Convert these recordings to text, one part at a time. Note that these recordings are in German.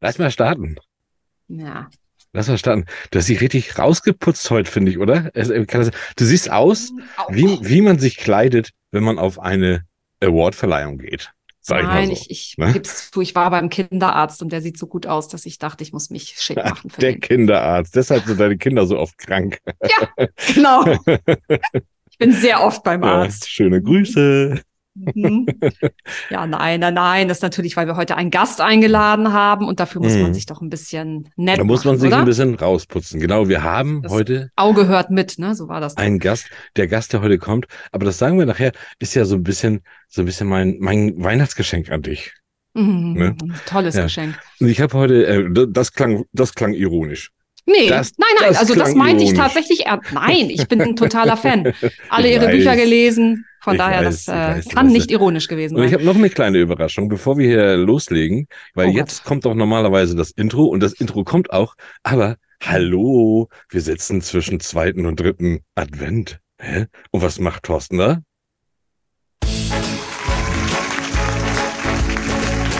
Lass mal starten. Ja. Lass mal starten. Du hast dich richtig rausgeputzt heute, finde ich, oder? Du siehst aus, wie, wie man sich kleidet, wenn man auf eine Awardverleihung geht. Sag Nein, ich, so. ich, ich Ne? gib's zu, ich war beim Kinderarzt und der sieht so gut aus, dass ich dachte, ich muss mich schick machen Der den. Kinderarzt. Deshalb sind deine Kinder so oft krank. Ja, genau. Ich bin sehr oft beim Ja, Arzt. schöne Grüße. Mhm. Ja, nein, nein, nein. Das ist natürlich, weil wir heute einen Gast eingeladen haben und dafür muss Mhm. man sich doch ein bisschen nett Da muss man machen, sich oder? ein bisschen rausputzen. Genau, wir haben Das- heute Auge hört mit, ne? So war das. einen Gast. Der Gast, der heute kommt, aber das sagen wir nachher, ist ja so ein bisschen, so ein bisschen mein, mein Weihnachtsgeschenk an dich. Mhm. ne? Tolles Ja. Geschenk. Ich habe heute, äh, das klang, das klang ironisch. Nee, Das- nein, nein, das also das meinte ich tatsächlich ernst. Nein, ich bin ein totaler Fan. Alle Ich ihre weiß. Bücher gelesen. Von daher, weiß, das äh, weiß, kann nicht ironisch gewesen Und ich sein. habe noch eine kleine Überraschung, bevor wir hier loslegen, weil Oh Gott. jetzt kommt doch normalerweise das Intro und das Intro kommt auch, aber hallo, wir sitzen zwischen zweiten und dritten Advent. Hä? Und was macht Thorsten da?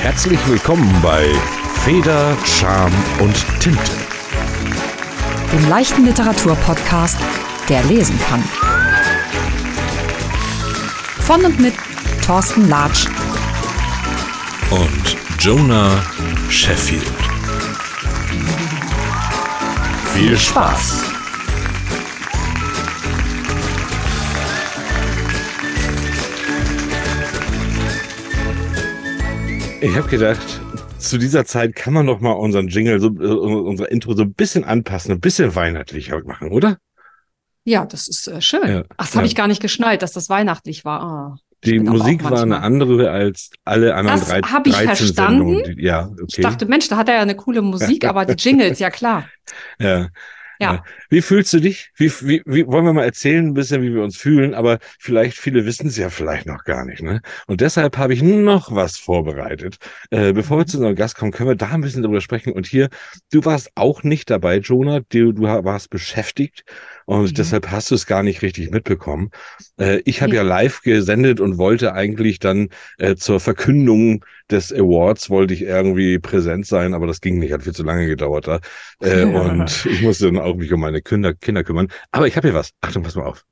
Herzlich willkommen bei Feder, Charme und Tinte. Dem leichten Literaturpodcast, der lesen kann. Von und mit Thorsten Latsch und Jonah Sheffield. Viel Spaß! Ich habe gedacht, zu dieser Zeit kann man doch mal unseren Jingle, so, äh, unser Intro so ein bisschen anpassen, ein bisschen weihnachtlicher machen, oder? Ja, das ist äh, schön. Ja, Ach, das ja. habe ich gar nicht geschnallt, dass das weihnachtlich war. Ah. Die Musik war eine andere als alle anderen Das drei, hab ich 13 verstanden. Sendungen. Die, ja, okay. Ich dachte, Mensch, da hat er ja eine coole Musik, aber die Jingles, ja klar. Ja. Ja. Wie fühlst du dich? Wie, wie, wie wollen wir mal erzählen, ein bisschen, wie wir uns fühlen, aber vielleicht viele wissen es ja vielleicht noch gar nicht, ne? Und deshalb habe ich noch was vorbereitet. Äh, bevor Mhm. wir zu unserem Gast kommen, können wir da ein bisschen drüber sprechen. Und hier, du warst auch nicht dabei, Jonah. Du, du warst beschäftigt und Mhm. deshalb hast du es gar nicht richtig mitbekommen. Äh, ich habe Nee. ja live gesendet und wollte eigentlich dann äh, zur Verkündung des Awards wollte ich irgendwie präsent sein, aber das ging nicht, hat viel zu lange gedauert da. Äh, und ich musste dann auch mich um meine Kinder, Kinder kümmern. Aber ich habe hier was. Achtung, pass mal auf.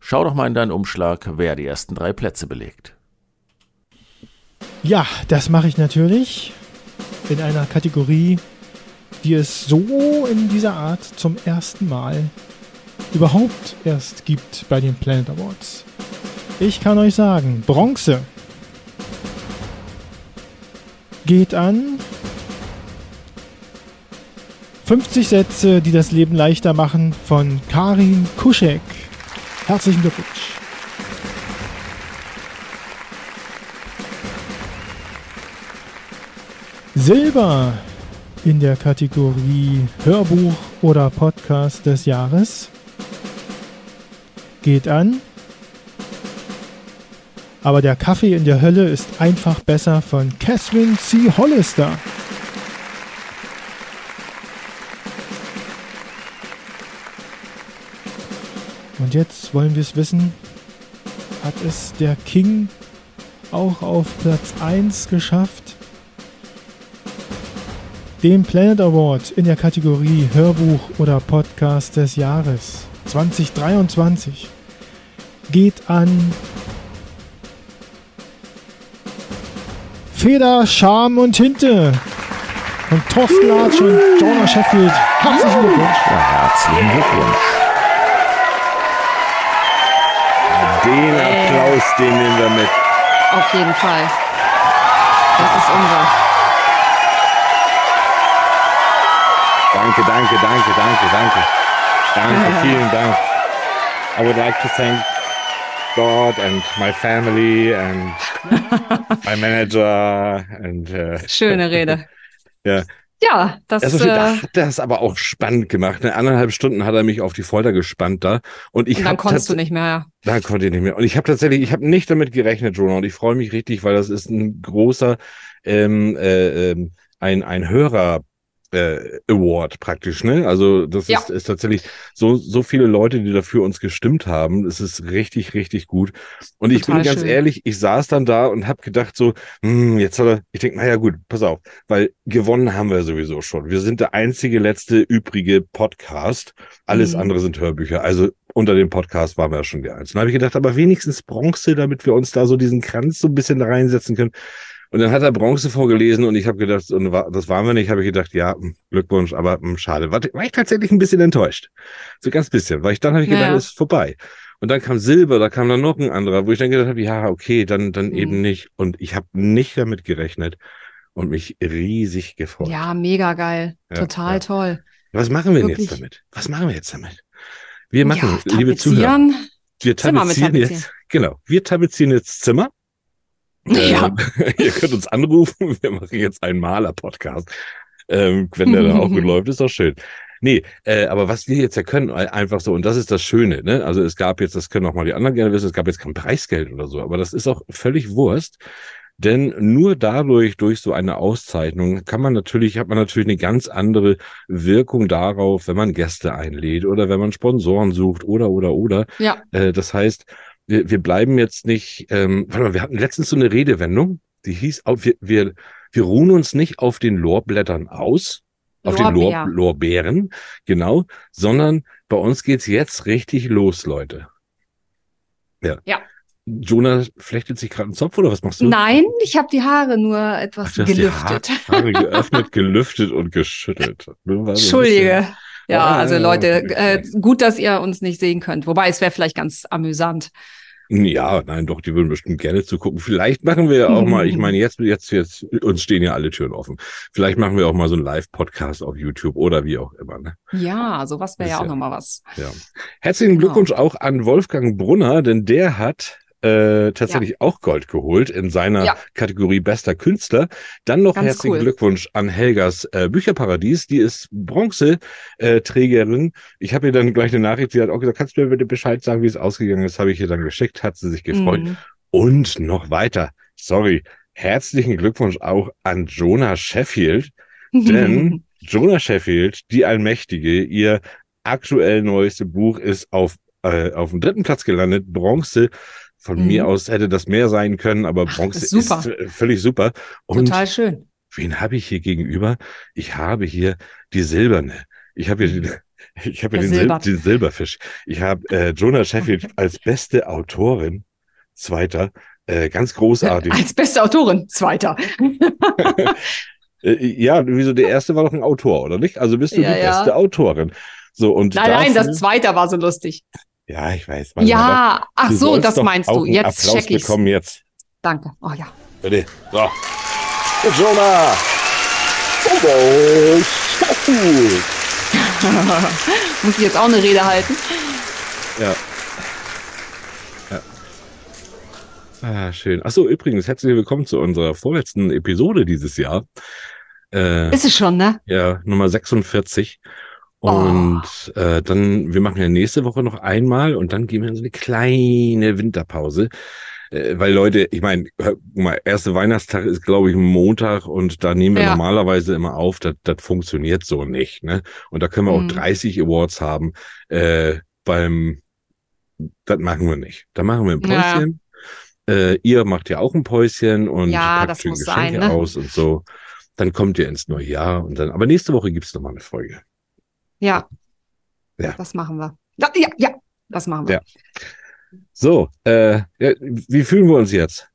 Schau doch mal in deinen Umschlag, wer die ersten drei Plätze belegt. Ja, das mache ich natürlich in einer Kategorie, die es so in dieser Art zum ersten Mal überhaupt erst gibt bei den Planet Awards. Ich kann euch sagen, Bronze geht an 50 Sätze, die das Leben leichter machen von Karin Kuschek. Herzlichen Glückwunsch. Silber in der Kategorie Hörbuch oder Podcast des Jahres geht an. Aber der Kaffee in der Hölle ist einfach besser von Catherine C. Hollister. Und jetzt wollen wir es wissen. Hat es der King auch auf Platz 1 geschafft? Den Planet Award in der Kategorie Hörbuch oder Podcast des Jahres 2023 geht an Feder, Charme und Tinte von Thorsten Latsch und Jonah Sheffield. Herzlichen Glückwunsch. Ja, herzlichen Glückwunsch. Den. Applaus, den nehmen wir mit. Auf jeden Fall. Das ist unser. Danke, danke, danke, danke, danke. Danke, vielen Dank. I would like to thank God and my family and my manager and äh, Schöne Rede. Ja. Ja, das, Also, äh, da hat er es aber auch spannend gemacht. Ne? Anderthalb Stunden hat er mich auf die Folter gespannt da. Und ich und dann konntest du nicht mehr. Da konnte ich nicht mehr. Und ich habe tatsächlich, ich habe nicht damit gerechnet, Jonah, und ich freue mich richtig, weil das ist ein großer, ähm, äh, ähm, ein, ein Hörer. Äh, Award praktisch, ne? Also das Ja. ist, ist tatsächlich so, so viele Leute, die dafür uns gestimmt haben. Es ist richtig, richtig gut. Und ich Total bin ganz schön. ehrlich, ich saß dann da und habe gedacht so, hm, jetzt hat er, ich denke, naja gut, pass auf, weil gewonnen haben wir sowieso schon. Wir sind der einzige letzte übrige Podcast. Alles Mhm. andere sind Hörbücher. Also unter dem Podcast waren wir ja schon die Einzigen. Da habe ich gedacht, aber wenigstens Bronze, damit wir uns da so diesen Kranz so ein bisschen reinsetzen können. Und dann hat er Bronze vorgelesen und ich habe gedacht, und das waren wir nicht, habe ich gedacht, ja, hm, Glückwunsch, aber hm, schade. War, war ich tatsächlich ein bisschen enttäuscht. So ganz bisschen, weil ich dann habe ich gedacht, Ja. ist vorbei. Und dann kam Silber, da kam dann noch ein anderer, wo ich dann gedacht habe, ja, okay, dann, dann Mhm. eben nicht. Und ich habe nicht damit gerechnet und mich riesig gefreut. Ja, mega geil. Ja, Total ja. toll. Was machen wir denn Wirklich. jetzt damit? Was machen wir jetzt damit? Wir machen, ja, liebe Zuhörer, wir tapezieren jetzt, genau, wir tapezieren jetzt Zimmer. Ja. Ähm, ihr könnt uns anrufen, wir machen jetzt einen Maler-Podcast. Ähm, wenn der dann auch gut läuft, ist doch schön. Nee, äh, aber was wir jetzt ja können, einfach so, und das ist das Schöne, ne? Also es gab jetzt, das können auch mal die anderen gerne wissen, es gab jetzt kein Preisgeld oder so, aber das ist auch völlig Wurst. Denn nur dadurch, durch so eine Auszeichnung, kann man natürlich, hat man natürlich eine ganz andere Wirkung darauf, wenn man Gäste einlädt oder wenn man Sponsoren sucht oder oder oder. Ja. Äh, das heißt, wir, wir bleiben jetzt nicht, ähm, warte mal, wir hatten letztens so eine Redewendung, die hieß, wir, wir, wir ruhen uns nicht auf den Lorblättern aus, auf den Lor Lorbeer. Lorbeeren, genau, sondern bei uns geht's jetzt richtig los, Leute. Ja. Ja. Jonah flechtet sich gerade einen Zopf oder was machst du? Nein, ich habe die Haare nur Ach, etwas die gelüftet. Haar- Haare geöffnet, gelüftet und geschüttelt. Entschuldige. Ja, Ah, also Leute, okay. äh, gut, dass ihr uns nicht sehen könnt. Wobei es wäre vielleicht ganz amüsant. Ja, nein, doch, die würden bestimmt gerne zugucken. Vielleicht machen wir ja auch mal, ich meine, jetzt, jetzt, jetzt, uns stehen ja alle Türen offen. Vielleicht machen wir auch mal so einen Live-Podcast auf YouTube oder wie auch immer. Ne? Ja, sowas wäre ja auch ja- nochmal was. Ja. Herzlichen Genau. Glückwunsch auch an Wolfgang Brunner, denn der hat äh, tatsächlich auch Gold geholt in seiner Ja. Kategorie Bester Künstler. Dann noch Ganz herzlichen cool. Glückwunsch an Helgas äh, Bücherparadies. Die ist Bronze-Trägerin. Ich habe ihr dann gleich eine Nachricht, sie hat auch gesagt, kannst du mir bitte Bescheid sagen, wie es ausgegangen ist? Habe ich ihr dann geschickt, hat sie sich gefreut. Mhm. Und noch weiter, sorry, herzlichen Glückwunsch auch an Jonah Sheffield. Denn Jonah Sheffield, die Allmächtige, ihr aktuell neueste Buch ist auf, äh, auf dem dritten Platz gelandet. Bronze. Von Mhm. mir aus hätte das mehr sein können, aber Ach, Bronze ist super. ist äh, völlig super. Und Total schön. wen habe ich hier gegenüber? Ich habe hier die silberne. Ich habe hier den, ich habe den, Sil Silbert. den Silberfisch. Ich habe äh, Jonah Sheffield als beste Autorin, zweiter, äh, ganz großartig. Als beste Autorin, zweiter. Äh, ja, wieso der erste war doch ein Autor, oder nicht? Also bist du Ja, die ja. beste Autorin. So und Nein, nein, dafür- das zweite war so lustig. Ja, ich weiß. Warte mal, Ja, ach du so, das meinst du. Jetzt Applaus check ich's. bekommen jetzt. Danke. Oh ja. Bitte. So. Jonah. Oh. Muss ich jetzt auch eine Rede halten? Ja. ja. Ah, schön. Ach so, übrigens, herzlich willkommen zu unserer vorletzten Episode dieses Jahr. Äh, Ist es schon, ne? Ja, Nummer 46. Oh. Und äh, dann, wir machen ja nächste Woche noch einmal und dann gehen wir in so eine kleine Winterpause. Äh, weil Leute, ich meine, mal, erste Weihnachtstag ist, glaube ich, Montag und da nehmen wir Ja. normalerweise immer auf, das, das funktioniert so nicht. Ne? Und da können wir Mhm. auch 30 Awards haben. Äh, beim, das machen wir nicht. Da machen wir ein Ja. Päuschen. Äh, ihr macht ja auch ein Päuschen und Ja, packt schön muss Geschenke sein, ne? aus und so. Dann kommt ihr ins neue Jahr und dann, aber nächste Woche gibt's noch mal eine Folge. Ja. Ja. Das machen wir. Ja, ja, ja. Das machen wir. Ja. So, äh, wie fühlen wir uns jetzt?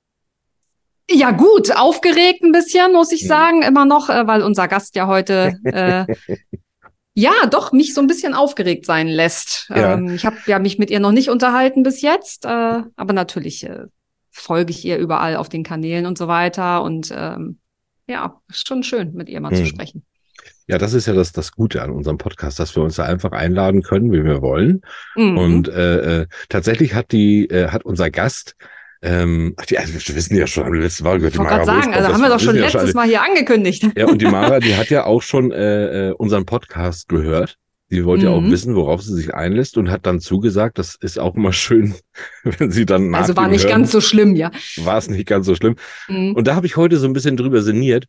Ja, gut, aufgeregt ein bisschen, muss ich Mhm. sagen, immer noch, äh, weil unser Gast ja heute äh, ja doch mich so ein bisschen aufgeregt sein lässt. Ja. Ähm, ich habe ja mich mit ihr noch nicht unterhalten bis jetzt, äh, aber natürlich äh, folge ich ihr überall auf den Kanälen und so weiter. Und ähm, ja, ist schon schön, mit ihr mal zu Mhm. sprechen. Ja, das ist ja das, das Gute an unserem Podcast, dass wir uns da einfach einladen können, wie wir wollen. Mhm. Und äh, äh, tatsächlich hat die, äh, hat unser Gast, ähm, ach, die, also wir wissen ja schon, haben wir letzte Mal gehört, ich wollte gerade sagen, also haben wir doch schon ja letztes alle. Mal hier angekündigt. Ja, und die Mara, die hat ja auch schon äh, äh, unseren Podcast gehört. Die wollte ja auch Mhm. wissen, worauf sie sich einlässt und hat dann zugesagt, das ist auch immer schön, wenn sie dann nach Also war nicht Hören, ganz so schlimm, ja. war es nicht ganz so schlimm. Mhm. Und da habe ich heute so ein bisschen drüber sinniert.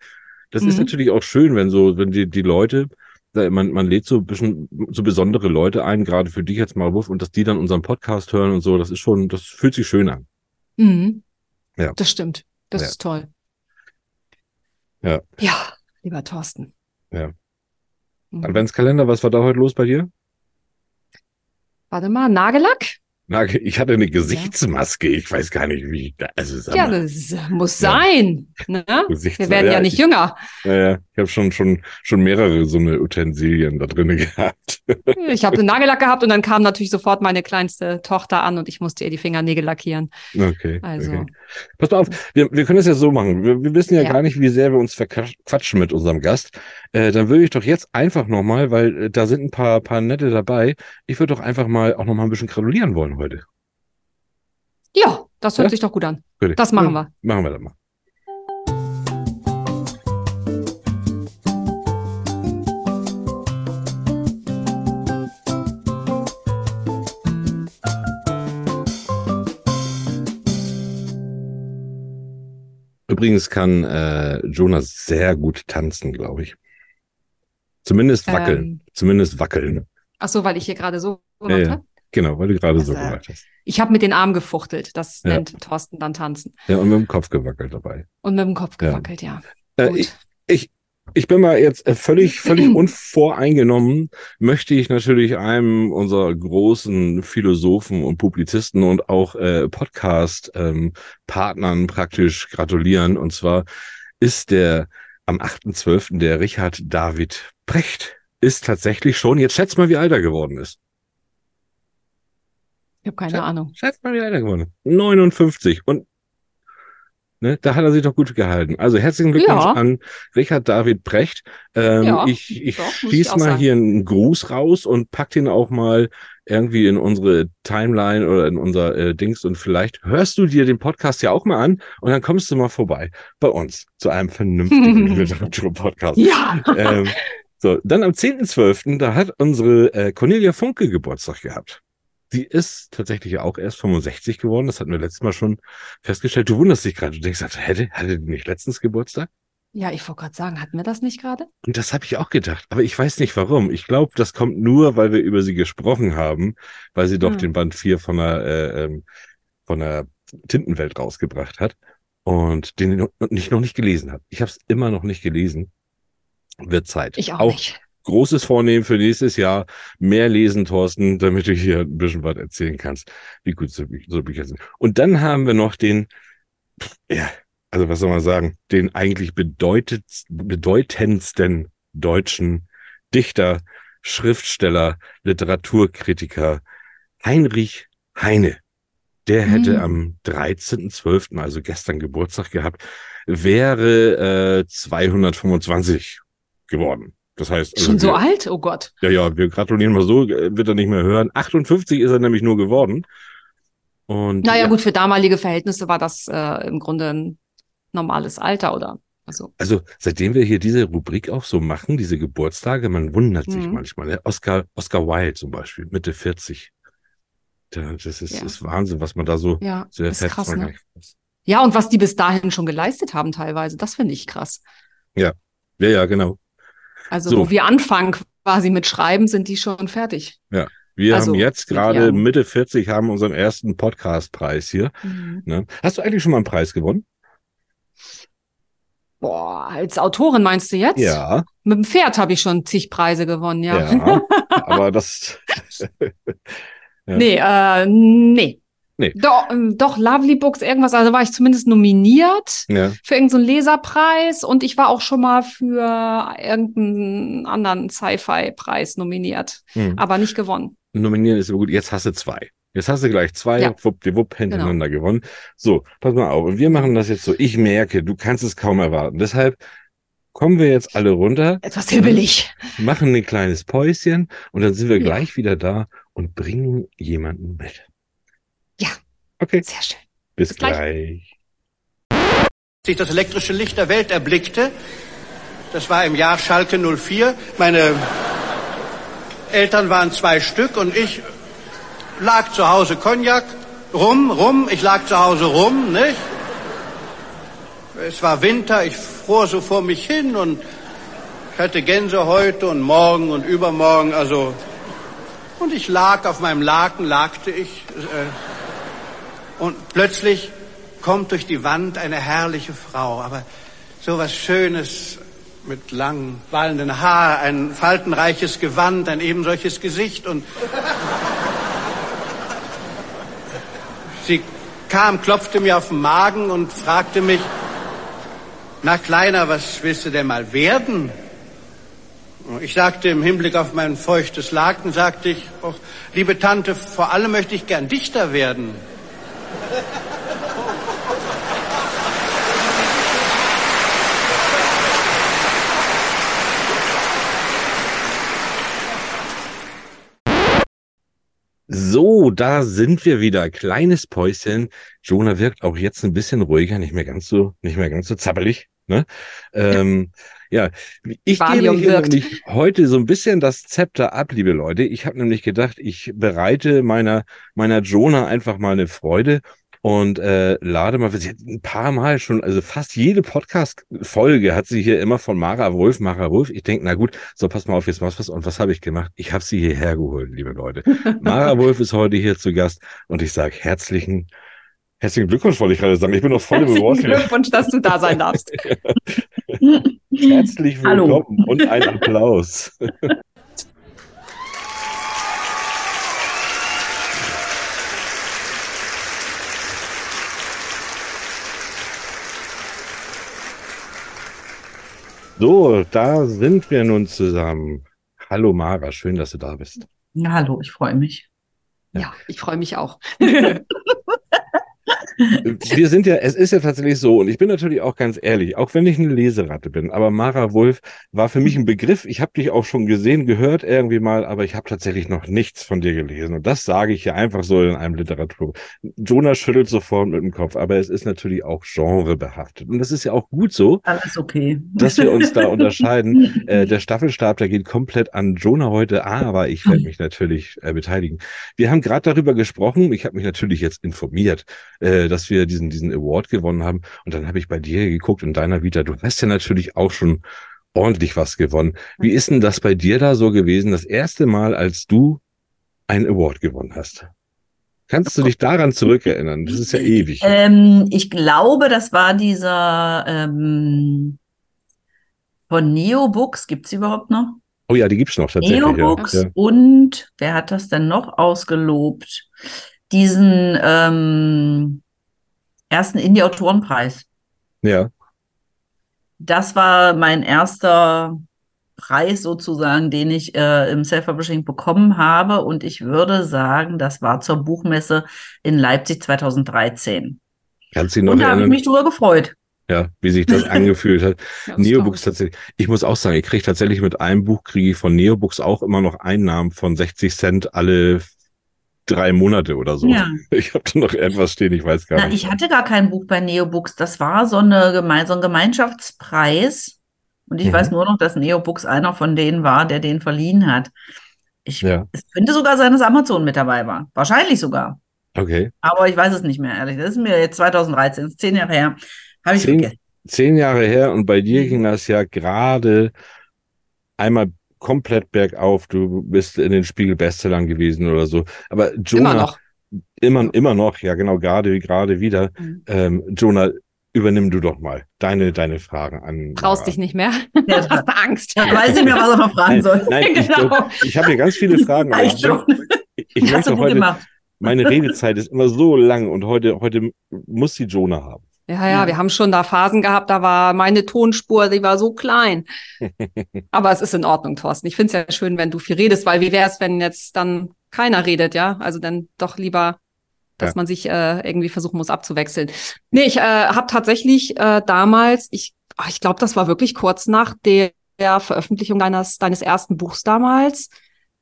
Das ist Mhm. natürlich auch schön, wenn so, wenn die, die Leute, man, man lädt so ein bisschen so besondere Leute ein, gerade für dich jetzt mal, Wuff, und dass die dann unseren Podcast hören und so, das ist schon, das fühlt sich schön an. Mhm. Ja. Das stimmt. Das Ja. ist toll. Ja. Ja, lieber Thorsten. Ja. Mhm. Adventskalender, was war da heute los bei dir? Warte mal, Nagellack? Ich hatte eine Gesichtsmaske, ich weiß gar nicht, wie, also sag Ja, mal, das muss Ja. sein. Ne? Gesichts- Wir werden ja, ja, nicht ich- jünger. ja, ja, ich habe schon, schon, schon mehrere so eine Utensilien da drin gehabt. Ich habe einen Nagellack gehabt und dann kam natürlich sofort meine kleinste Tochter an und ich musste ihr die Fingernägel lackieren. Okay. Also, okay. Pass mal auf, wir, wir können es ja so machen. Wir, wir wissen ja, Ja. gar nicht, wie sehr wir uns verquatschen mit unserem Gast. Äh, dann würde ich doch jetzt einfach nochmal, weil äh, da sind ein paar, paar nette dabei, ich würde doch einfach mal auch nochmal ein bisschen gratulieren wollen heute. ja, das hört Ja? sich doch gut an. Gut. Das machen wir. Machen wir das mal. Übrigens kann äh, Jonas sehr gut tanzen, glaube ich. Zumindest wackeln. Ähm, Zumindest wackeln. ach so, weil ich hier gerade so Ja, gemacht ja. habe. Genau, weil du gerade so Das, äh, gemacht hast. Ich habe mit den Armen gefuchtelt. Das Ja. nennt Thorsten dann tanzen. Ja, und mit dem Kopf gewackelt dabei. Und mit dem Kopf Ja. gewackelt, ja. Äh, Gut. ich, ich, ich bin mal jetzt äh, völlig, völlig unvoreingenommen, möchte ich natürlich einem unserer großen Philosophen und Publizisten und auch äh, Podcast-Partnern praktisch gratulieren. Und zwar ist der am 8.12. der Richard David Precht ist tatsächlich schon, jetzt schätzt mal, wie alt er geworden ist. Ich habe keine Schä- Ahnung. Schätzt mal, wie er geworden ist. 59. Und ne, da hat er sich doch gut gehalten. Also herzlichen Glückwunsch Ja. an Richard David Precht. Ähm, Ja, ich ich doch, schieß mal sagen. hier einen Gruß raus und pack den auch mal irgendwie in unsere Timeline oder in unser äh, Dings und vielleicht hörst du dir den Podcast ja auch mal an und dann kommst du mal vorbei bei uns zu einem vernünftigen Literaturpodcast. Ja. ähm, so, dann am 10.12., da hat unsere äh, Cornelia Funke Geburtstag gehabt. Die ist tatsächlich auch erst 65 geworden. Das hatten wir letztes Mal schon festgestellt. Du wunderst dich gerade. Du denkst, hätte, hatte die nicht letztens Geburtstag? Ja, ich wollte gerade sagen, hatten wir das nicht gerade? Und das habe ich auch gedacht. Aber ich weiß nicht warum. Ich glaube, das kommt nur, weil wir über sie gesprochen haben, weil sie doch Hm. den Band 4 von der, äh, ähm, von der Tintenwelt rausgebracht hat und den nicht, noch nicht gelesen hat. Ich habe es immer noch nicht gelesen. Wird Zeit. Ich auch, auch nicht. Großes Vornehmen für nächstes Jahr. Mehr lesen, Thorsten, damit du hier ein bisschen was erzählen kannst, wie gut so, so Bücher sind. Und dann haben wir noch den, ja, also was soll man sagen, den eigentlich bedeutet, bedeutendsten deutschen Dichter, Schriftsteller, Literaturkritiker, Heinrich Heine. Der hätte Hm. am 13.12., also gestern Geburtstag gehabt, wäre äh, 225 geworden. Das heißt, also Schon so wir, alt? Oh Gott. ja, ja, wir gratulieren mal so, äh, wird er nicht mehr hören. 58 ist er nämlich nur geworden. Und Naja, ja, gut, für damalige Verhältnisse war das äh, im Grunde ein normales Alter, oder? Also, Also seitdem wir hier diese Rubrik auch so machen, diese Geburtstage, man wundert sich Mhm. manchmal. Ne? Oscar, Oscar Wilde zum Beispiel, Mitte 40. Da- Das ist, Ja. ist Wahnsinn, was man da so, ja, so erfährt. krass, ne? Ja, und was die bis dahin schon geleistet haben teilweise, das finde ich krass. Ja, ja, genau. Also, So. wo wir anfangen quasi mit Schreiben, sind die schon fertig. Wir Also, haben jetzt gerade Mitte 40, haben unseren ersten Podcastpreis hier. Ne? Hast du eigentlich schon mal einen Preis gewonnen? Boah, als Autorin meinst du jetzt? Ja, Mit dem Pferd habe ich schon zig Preise gewonnen, ja. ja. aber das, Ja. Nee, äh, nee. Nee. Doch, ähm, doch, Lovely Books, irgendwas, also war ich zumindest nominiert ja, für irgendeinen Leserpreis und ich war auch schon mal für irgendeinen anderen Sci-Fi-Preis nominiert, hm. aber nicht gewonnen. nominieren ist immer gut. Jetzt hast du zwei. Jetzt hast du gleich zwei, Ja. Genau. wuppdiwupp, hintereinander gewonnen. So, pass mal auf. Und wir machen das jetzt so. Ich merke, du kannst es kaum erwarten. Deshalb kommen wir jetzt alle runter, Etwas hibbelig. machen ein kleines Päuschen und dann sind wir Ja. gleich wieder da und bringen jemanden mit. Okay, Sehr schön. bis, Bis gleich. gleich. Als ich das elektrische Licht der Welt erblickte, das war im Jahr Schalke 04, meine Eltern waren zwei Stück und ich lag zu Hause Cognac, rum, rum, ich lag zu Hause rum, nicht? Es war Winter, ich fror so vor mich hin und ich hatte Gänse heute und morgen und übermorgen, also und ich lag auf meinem Laken, lagte ich äh, und plötzlich kommt durch die Wand eine herrliche Frau, aber so was Schönes mit langen, wallenden Haar, ein faltenreiches Gewand, ein eben solches Gesicht und sie kam, klopfte mir auf den Magen und fragte mich, na Kleiner, was willst du denn mal werden? Ich sagte im Hinblick auf mein feuchtes Laken, sagte ich, liebe Tante, vor allem möchte ich gern Dichter werden. So, da sind wir wieder. Kleines Päuschen. Jonah wirkt auch jetzt ein bisschen ruhiger, nicht mehr ganz so, nicht mehr ganz so zappelig. Ne? Ähm, ich Valium gebe hier wirkt. nämlich heute so ein bisschen das Zepter ab, liebe Leute. Ich habe nämlich gedacht, ich bereite meiner meiner Jonah einfach mal eine Freude und äh, lade mal, sie hat ein paar Mal schon, also fast jede Podcast-Folge hat sie hier immer von Mara Wolf, Mara Wolf. Ich denke, na gut, so pass mal auf, jetzt machst du was. Und was habe ich gemacht? Ich habe sie hierher geholt, liebe Leute. Mara Wolf ist heute hier zu Gast und ich sage herzlichen, herzlichen Glückwunsch, wollte ich gerade sagen. Ich bin noch voll im Herzlichen. Glückwunsch, dass du da sein darfst. Herzlich Hallo. willkommen und ein Applaus. So, da sind wir nun zusammen. Hallo Mara, schön, dass du da bist. Ja, hallo, ich freue mich. Ja, ich freue mich auch. Wir sind ja, es ist ja tatsächlich so, und ich bin natürlich auch ganz ehrlich, auch wenn ich eine Leseratte bin, aber Mara Wolf war für mich ein Begriff. Ich habe dich auch schon gesehen, gehört irgendwie mal, aber ich habe tatsächlich noch nichts von dir gelesen. Und das sage ich ja einfach so in einem Literatur. Jonas schüttelt sofort mit dem Kopf, aber es ist natürlich auch genrebehaftet. Und das ist ja auch gut so, Alles okay. dass wir uns da unterscheiden. Äh, der Staffelstab, der geht komplett an Jonah heute, aber ich werde mich natürlich äh, beteiligen. Wir haben gerade darüber gesprochen, ich habe mich natürlich jetzt informiert, äh, dass wir diesen, diesen Award gewonnen haben. Und dann habe ich bei dir geguckt in deiner Vita. Du hast ja natürlich auch schon ordentlich was gewonnen. Wie ist denn das bei dir da so gewesen, das erste Mal, als du einen Award gewonnen hast? Kannst du dich daran zurückerinnern? Das ist ja ewig. Ähm, ich glaube, das war dieser ähm, von Neobooks. Gibt es überhaupt noch? Oh ja, die gibt's noch tatsächlich. Neobooks Ja. und wer hat das denn noch ausgelobt? Diesen ähm, ersten Indie-Autorenpreis. ja. Das war mein erster Preis sozusagen, den ich äh, im Self-Publishing bekommen habe. Und ich würde sagen, das war zur Buchmesse in Leipzig 2013. Kannst du noch Und da habe ich mich drüber gefreut. Ja, wie sich das angefühlt hat. Ja, das Neobooks tatsächlich. Ich muss auch sagen, ich kriege tatsächlich mit einem Buch, kriege ich von Neobooks auch immer noch Einnahmen von 60 Cent alle drei Monate oder so. Ja. Ich habe da noch etwas stehen, ich weiß gar Na, nicht. ich hatte gar kein Buch bei Neobooks. Das war so, eine Geme so ein Gemeinschaftspreis. Und ich Mhm. weiß nur noch, dass Neobooks einer von denen war, der den verliehen hat. Ich, Ja. Es könnte sogar sein, dass Amazon mit dabei war. Wahrscheinlich sogar. Okay. Aber ich weiß es nicht mehr, ehrlich. Das ist mir jetzt 2013, das ist zehn Jahre her. Habe ich Zehn- vergessen. Zehn Jahre her und bei dir Mhm. ging das ja gerade einmal komplett bergauf. Du bist in den Spiegel Bestsellern gewesen oder so. Aber Jonah, Immer noch. Immer, immer noch, ja genau, gerade, gerade wieder. Mhm. Ähm, Jonah, übernimm du doch mal deine, deine Fragen an. Traust dich nicht mehr. Ja, Hast du Angst. Ich weiß nicht mehr, was er noch fragen Nein, soll. nein ich, Genau. ich habe hier ganz viele Fragen. ich schon. Ich, ich Hast du möchte gut heute, gemacht. meine Redezeit ist immer so lang und heute, heute muss die Jonah haben. Ja, ja, wir haben schon da Phasen gehabt, da war meine Tonspur, die war so klein. Aber es ist in Ordnung, Thorsten. Ich finde es ja schön, wenn du viel redest, weil wie wäre es, wenn jetzt dann keiner redet, ja? Also dann doch lieber, dass Ja. man sich äh, irgendwie versuchen muss abzuwechseln. Nee, ich äh, habe tatsächlich äh, damals, ich, ach, ich glaube, das war wirklich kurz nach der Veröffentlichung deines, deines ersten Buchs damals.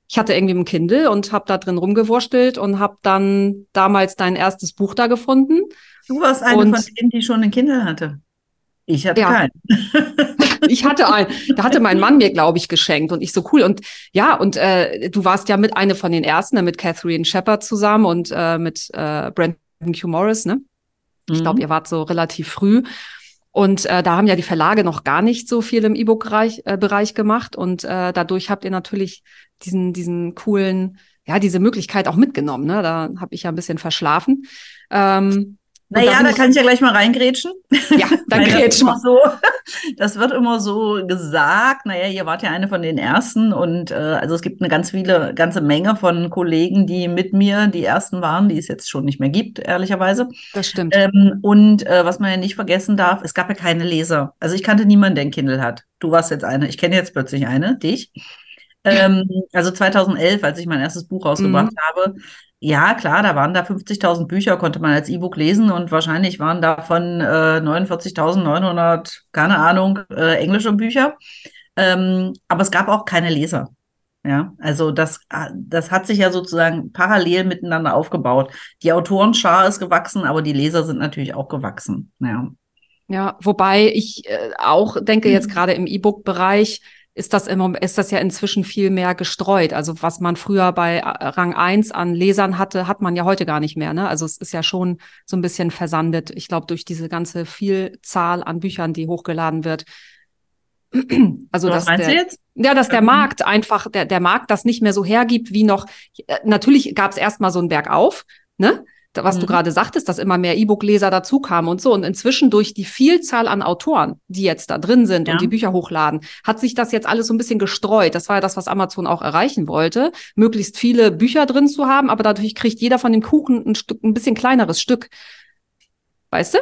Ich hatte irgendwie ein Kindle und habe da drin rumgewurschtelt und habe dann damals dein erstes Buch da gefunden. Du warst eine Und- von denen, die schon ein Kindle hatte. Ich hatte Ja. keinen. Ich hatte ein, da hatte mein Mann mir, glaube ich, geschenkt und ich so cool. Und ja, und äh, du warst ja mit einer von den ersten, ne, mit Catherine Shepard zusammen und äh, mit äh, Brandon Q. Morris, ne? Ich glaube, Mhm. ihr wart so relativ früh. Und äh, da haben ja die Verlage noch gar nicht so viel im E-Book-Bereich äh, Bereich gemacht. Und äh, dadurch habt ihr natürlich diesen, diesen coolen, ja, diese Möglichkeit auch mitgenommen. Ne? Da habe ich ja ein bisschen verschlafen. Ähm, naja, da kann ich ja gleich mal reingrätschen. Ja, dann grätsch mal. So, das wird immer so gesagt. Naja, ihr wart ja eine von den Ersten und äh, also es gibt eine ganz viele, ganze Menge von Kollegen, die mit mir die Ersten waren, die es jetzt schon nicht mehr gibt, ehrlicherweise. Das stimmt. Ähm, und äh, was man ja nicht vergessen darf, es gab ja keine Leser. Also ich kannte niemanden, der ein Kindle hat. Du warst jetzt eine. Ich kenne jetzt plötzlich eine, dich. Ähm, also 2011, als ich mein erstes Buch rausgebracht mhm. habe, ja, klar, da waren da 50.000 Bücher, konnte man als E-Book lesen und wahrscheinlich waren davon äh, 49.900, keine Ahnung, äh, englische Bücher. Ähm, aber es gab auch keine Leser. Ja, also das, das hat sich ja sozusagen parallel miteinander aufgebaut. Die Autorenschar ist gewachsen, aber die Leser sind natürlich auch gewachsen. Ja. Ja, wobei ich äh, auch denke, jetzt gerade im E-Book-Bereich, ist das im ist das ja inzwischen viel mehr gestreut. Also was man früher bei äh, Rang 1 an Lesern hatte, hat man ja heute gar nicht mehr. Ne? Also es ist ja schon so ein bisschen versandet. Ich glaube, durch diese ganze Vielzahl an Büchern, die hochgeladen wird. Also, was dass der, jetzt? Ja, dass der Mhm. Markt einfach, der, der Markt das nicht mehr so hergibt wie noch. Äh, Natürlich gab es erstmal so einen Bergauf, ne? Was du Mhm. gerade sagtest, dass immer mehr E-Book-Leser dazukamen und so. Und inzwischen durch die Vielzahl an Autoren, die jetzt da drin sind Ja. und die Bücher hochladen, hat sich das jetzt alles so ein bisschen gestreut. Das war ja das, was Amazon auch erreichen wollte, möglichst viele Bücher drin zu haben, aber dadurch kriegt jeder von dem Kuchen ein Stück, ein bisschen kleineres Stück. Weißt du?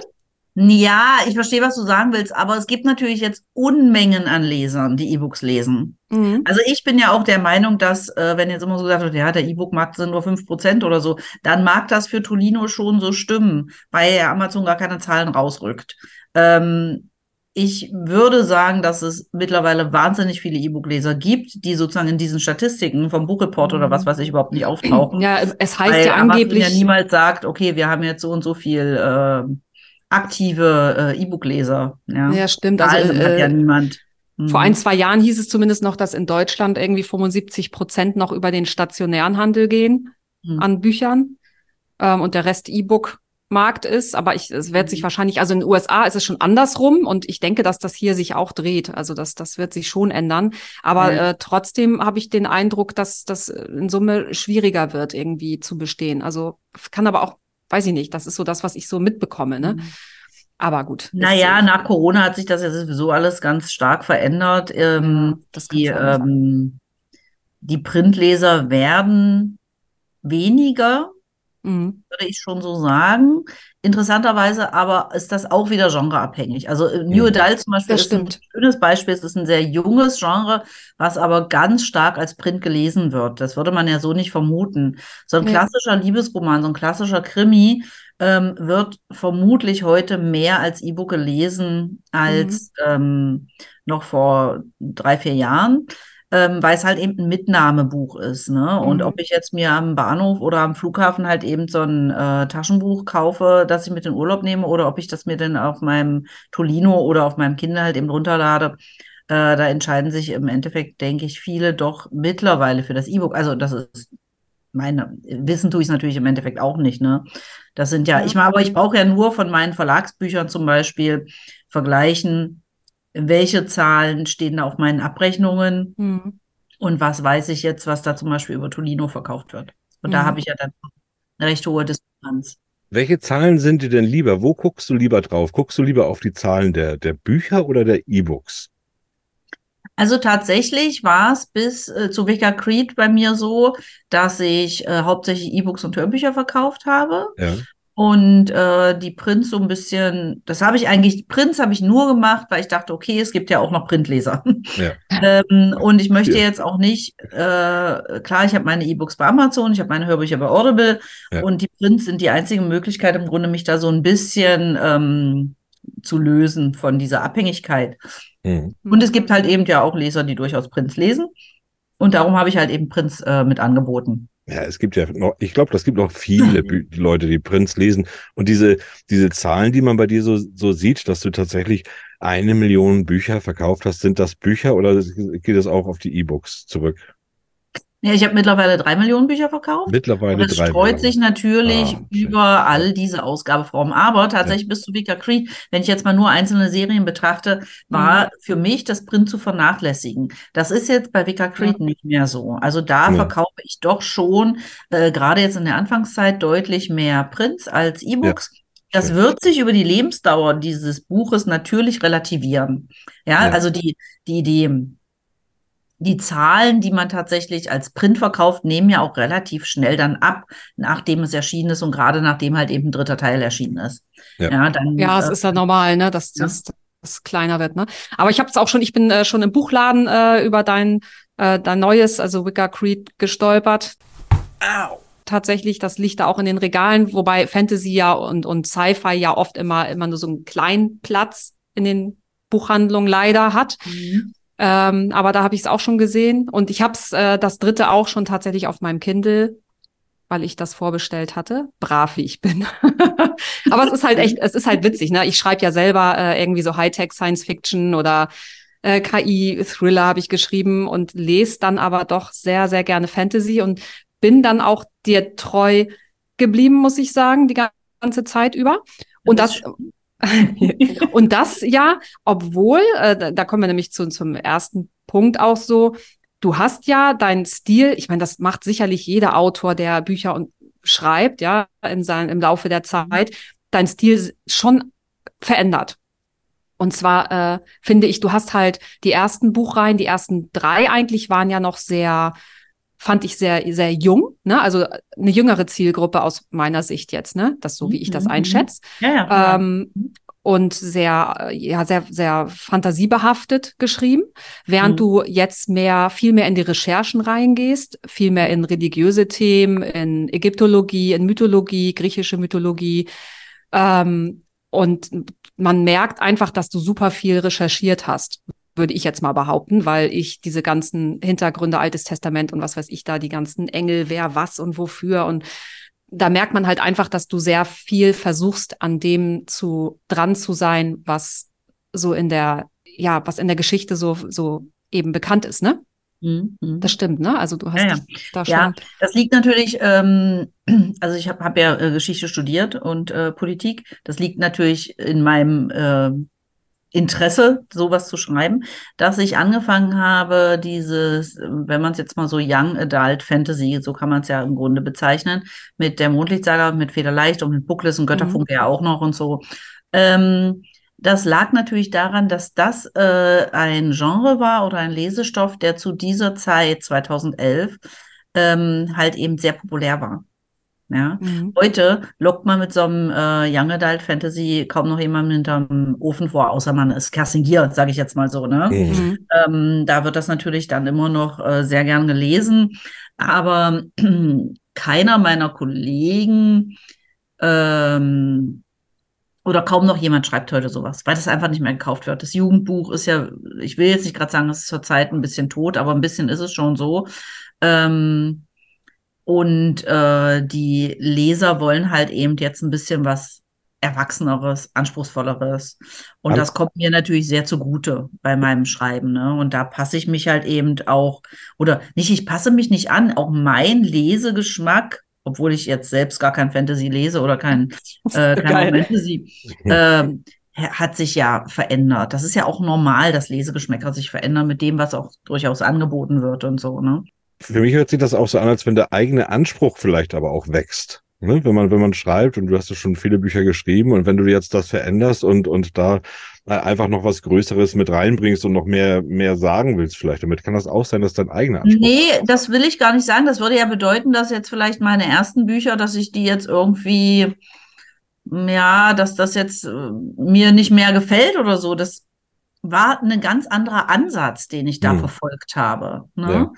Ja, ich verstehe, was du sagen willst, aber es gibt natürlich jetzt Unmengen an Lesern, die E-Books lesen. Mhm. Also ich bin ja auch der Meinung, dass, äh, wenn jetzt immer so gesagt wird, ja, der E-Book-Markt sind nur 5% oder so, dann mag das für Tolino schon so stimmen, weil ja Amazon gar keine Zahlen rausrückt. Ähm, ich würde sagen, dass es mittlerweile wahnsinnig viele E-Book-Leser gibt, die sozusagen in diesen Statistiken vom Buchreport oder was weiß ich überhaupt nicht auftauchen. Ja, es heißt weil ja Amazon angeblich. ja niemals sagt, okay, wir haben jetzt so und so viel äh, aktive äh, E-Book-Leser. Ja, ja, stimmt. Zahlen Also, hat ja äh, niemand. Vor Mhm. ein, zwei Jahren hieß es zumindest noch, dass in Deutschland irgendwie 75 Prozent noch über den stationären Handel gehen Mhm. an Büchern ähm, und der Rest E-Book-Markt ist. Aber ich, es wird sich Mhm. wahrscheinlich, also in den USA ist es schon andersrum und ich denke, dass das hier sich auch dreht. Also das, das wird sich schon ändern. Aber Ja. äh, trotzdem habe ich den Eindruck, dass das in Summe schwieriger wird, irgendwie zu bestehen. Also kann aber auch, weiß ich nicht, das ist so das, was ich so mitbekomme. Ne? Aber gut. Naja, äh, nach Corona hat sich das ja sowieso alles ganz stark verändert. Ähm, die, ähm, die Printleser werden weniger, Mhm. würde ich schon so sagen. Interessanterweise aber ist das auch wieder genreabhängig. Also äh, New Mhm. Adult zum Beispiel ist ein schönes Beispiel. Es ist ein sehr junges Genre, was aber ganz stark als Print gelesen wird. Das würde man ja so nicht vermuten. So ein Ja. klassischer Liebesroman, so ein klassischer Krimi ähm, wird vermutlich heute mehr als E-Book gelesen als ähm, noch vor drei, vier Jahren. Ähm, weil es halt eben ein Mitnahmebuch ist, ne? Und Mhm. ob ich jetzt mir am Bahnhof oder am Flughafen halt eben so ein äh, Taschenbuch kaufe, das ich mit in Urlaub nehme, oder ob ich das mir dann auf meinem Tolino oder auf meinem Kindle halt eben runterlade, äh, da entscheiden sich im Endeffekt, denke ich, viele doch mittlerweile für das E-Book. Also das ist meine, wissen tue ich es natürlich im Endeffekt auch nicht, ne? Das sind ja, Ja. ich meine, aber ich brauche ja nur von meinen Verlagsbüchern zum Beispiel vergleichen, welche Zahlen stehen da auf meinen Abrechnungen Mhm. und was weiß ich jetzt, was da zum Beispiel über Tolino verkauft wird. Und da Mhm. habe ich ja dann eine recht hohe Diskrepanz. Welche Zahlen sind dir denn lieber? Wo guckst du lieber drauf? Guckst du lieber auf die Zahlen der, der Bücher oder der E-Books? Also tatsächlich war es bis äh, zu Wicker Creed bei mir so, dass ich äh, hauptsächlich E-Books und Hörbücher verkauft habe. Ja. Und äh, die Prints so ein bisschen, das habe ich eigentlich, Prints habe ich nur gemacht, weil ich dachte, okay, es gibt ja auch noch Printleser. Ja. ähm, und ich möchte Ja. jetzt auch nicht, äh, klar, ich habe meine E-Books bei Amazon, ich habe meine Hörbücher bei Audible Ja. und die Prints sind die einzige Möglichkeit im Grunde, mich da so ein bisschen ähm, zu lösen von dieser Abhängigkeit. Mhm. Und es gibt halt eben ja auch Leser, die durchaus Prints lesen. Und darum habe ich halt eben Prints äh, mit angeboten. Ja, es gibt ja noch, ich glaube, das gibt noch viele Bü Leute, die Prints lesen. Und diese, diese Zahlen, die man bei dir so, so sieht, dass du tatsächlich eine Million Bücher verkauft hast, sind das Bücher oder geht das auch auf die E-Books zurück? Ja, ich habe mittlerweile drei Millionen Bücher verkauft. Mittlerweile Und es drei streut Millionen. sich natürlich Ah, über all diese Ausgabeformen. Aber tatsächlich bis zu Vika Creed, wenn ich jetzt mal nur einzelne Serien betrachte, war für mich das Print zu vernachlässigen. Das ist jetzt bei Vika Creed nicht mehr so. Also da Nee. verkaufe ich doch schon, äh, gerade jetzt in der Anfangszeit, deutlich mehr Prints als E-Books. Das wird sich über die Lebensdauer dieses Buches natürlich relativieren. Ja, Ja. also die, die, die, die Zahlen, die man tatsächlich als Print verkauft, nehmen ja auch relativ schnell dann ab, nachdem es erschienen ist und gerade nachdem halt eben ein dritter Teil erschienen ist. Ja. dann, Ja, es äh, ist ja normal, ne, dass Ja. das, das kleiner wird, ne? Aber ich habe es auch schon, ich bin äh, schon im Buchladen äh, über dein, äh, dein neues, also Wicca Creed, gestolpert. Tatsächlich, das liegt da auch in den Regalen, wobei Fantasy ja und, und Sci-Fi ja oft immer, immer nur so einen kleinen Platz in den Buchhandlungen leider hat. Mhm. Ähm, aber da habe ich es auch schon gesehen. Und ich habe es, äh, das dritte auch schon tatsächlich auf meinem Kindle, weil ich das vorbestellt hatte. Brav wie ich bin. aber es ist halt echt, es ist halt witzig, ne? Ich schreibe ja selber äh, irgendwie so Hightech Science Fiction oder äh, KI-Thriller habe ich geschrieben und lese dann aber doch sehr, sehr gerne Fantasy und bin dann auch dir treu geblieben, muss ich sagen, die ganze Zeit über. Und Das das, und das ja, obwohl, äh, da, kommen wir nämlich zu, zum ersten Punkt auch so, du hast ja deinen Stil, ich meine, das macht sicherlich jeder Autor, der Bücher und schreibt, ja, in sein, im Laufe der Zeit, dein Stil schon verändert. Und zwar äh, finde ich, du hast halt die ersten Buchreihen, die ersten drei eigentlich waren ja noch sehr, fand ich sehr, sehr jung, ne? Also eine jüngere Zielgruppe aus meiner Sicht jetzt, ne? Das so wie ich das Mhm, mhm. einschätze. Ja, ja. Ähm, und sehr, äh, ja, sehr, sehr fantasiebehaftet geschrieben, während Mhm. du jetzt mehr, viel mehr in die Recherchen reingehst, viel mehr in religiöse Themen, in Ägyptologie, in Mythologie, griechische Mythologie. Ähm, und man merkt einfach, dass du super viel recherchiert hast, würde ich jetzt mal behaupten, weil ich diese ganzen Hintergründe, Altes Testament und was weiß ich da, die ganzen Engel, wer was und wofür und da merkt man halt einfach, dass du sehr viel versuchst, an dem zu dran zu sein, was so in der, ja, was in der Geschichte so, so eben bekannt ist, ne? Mhm, mhm. Das stimmt, ne? Also du hast Ja, ja. da schon. Ja, das liegt natürlich, ähm, also ich habe hab ja äh, Geschichte studiert und äh, Politik. Das liegt natürlich in meinem äh, Interesse, sowas zu schreiben, dass ich angefangen habe, dieses, wenn man es jetzt mal so Young Adult Fantasy, so kann man es ja im Grunde bezeichnen, mit der Mondlichtsaga, mit Federleicht und mit Buckles und Götterfunke ja auch noch und so. Ähm, das lag natürlich daran, dass das äh, ein Genre war oder ein Lesestoff, der zu dieser Zeit, 2011, ähm, halt eben sehr populär war. Ja. Mhm. Heute lockt man mit so einem äh, Young Adult Fantasy kaum noch jemanden hinterm Ofen vor, außer man ist Kerstin Gier, sage ich jetzt mal so. Ne? Mhm. Mhm. Ähm, da wird das natürlich dann immer noch äh, sehr gern gelesen. Aber keiner meiner Kollegen ähm, oder kaum noch jemand schreibt heute sowas, weil das einfach nicht mehr gekauft wird. Das Jugendbuch ist ja, ich will jetzt nicht gerade sagen, es ist zurzeit ein bisschen tot, aber ein bisschen ist es schon so. Ähm, und äh, die Leser wollen halt eben jetzt ein bisschen was Erwachseneres, Anspruchsvolleres. Und An- das kommt mir natürlich sehr zugute bei meinem Schreiben. Ne? Und da passe ich mich halt eben auch, oder nicht, ich passe mich nicht an, auch mein Lesegeschmack, obwohl ich jetzt selbst gar kein Fantasy lese oder kein, äh, kein. Fantasy, ähm, hat sich ja verändert. Das ist ja auch normal, dass Lesegeschmäcker sich verändern mit dem, was auch durchaus angeboten wird und so. Ne? Für mich hört sich das auch so an, als wenn der eigene Anspruch vielleicht aber auch wächst. Ne? Wenn man, wenn man schreibt und du hast ja schon viele Bücher geschrieben und wenn du jetzt das veränderst und, und da einfach noch was Größeres mit reinbringst und noch mehr, mehr sagen willst vielleicht damit, kann das auch sein, dass dein eigener Anspruch Nee, das will ich gar nicht sagen. Das würde ja bedeuten, dass jetzt vielleicht meine ersten Bücher, dass ich die jetzt irgendwie, ja, dass das jetzt äh, mir nicht mehr gefällt oder so. Das war ein ganz anderer Ansatz, den ich da Hm. verfolgt habe. Ne? Ja.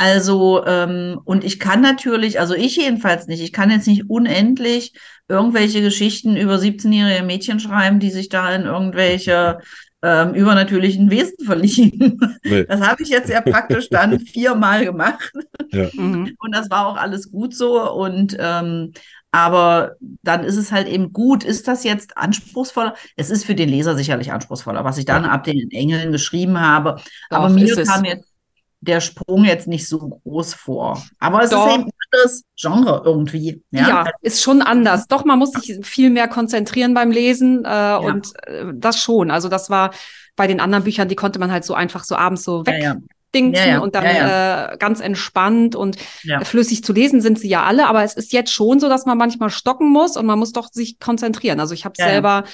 Also, ähm, und ich kann natürlich, also ich jedenfalls nicht, ich kann jetzt nicht unendlich irgendwelche Geschichten über 17-jährige Mädchen schreiben, die sich da in irgendwelche ähm, übernatürlichen Wesen verlieben. Nee. Das habe ich jetzt ja praktisch dann viermal gemacht. Mhm. Und das war auch alles gut so. Und ähm, aber dann ist es halt eben gut. Ist das jetzt anspruchsvoller? Es ist für den Leser sicherlich anspruchsvoller, was ich dann ab den Engeln geschrieben habe. aber Doch, mir ist es. kam jetzt, der Sprung jetzt nicht so groß vor. Aber es Doch. ist eben ein anderes Genre irgendwie. Ja, Ja, ist schon anders. Doch, man muss sich viel mehr konzentrieren beim Lesen äh, und äh, das schon. Also das war bei den anderen Büchern, die konnte man halt so einfach so abends so ja, ja. wegdingsen Ja, ja. und dann Ja, Äh, ganz entspannt und Ja. flüssig zu lesen sind sie ja alle. Aber es ist jetzt schon so, dass man manchmal stocken muss und man muss doch sich konzentrieren. Also ich habe Ja, ja. selber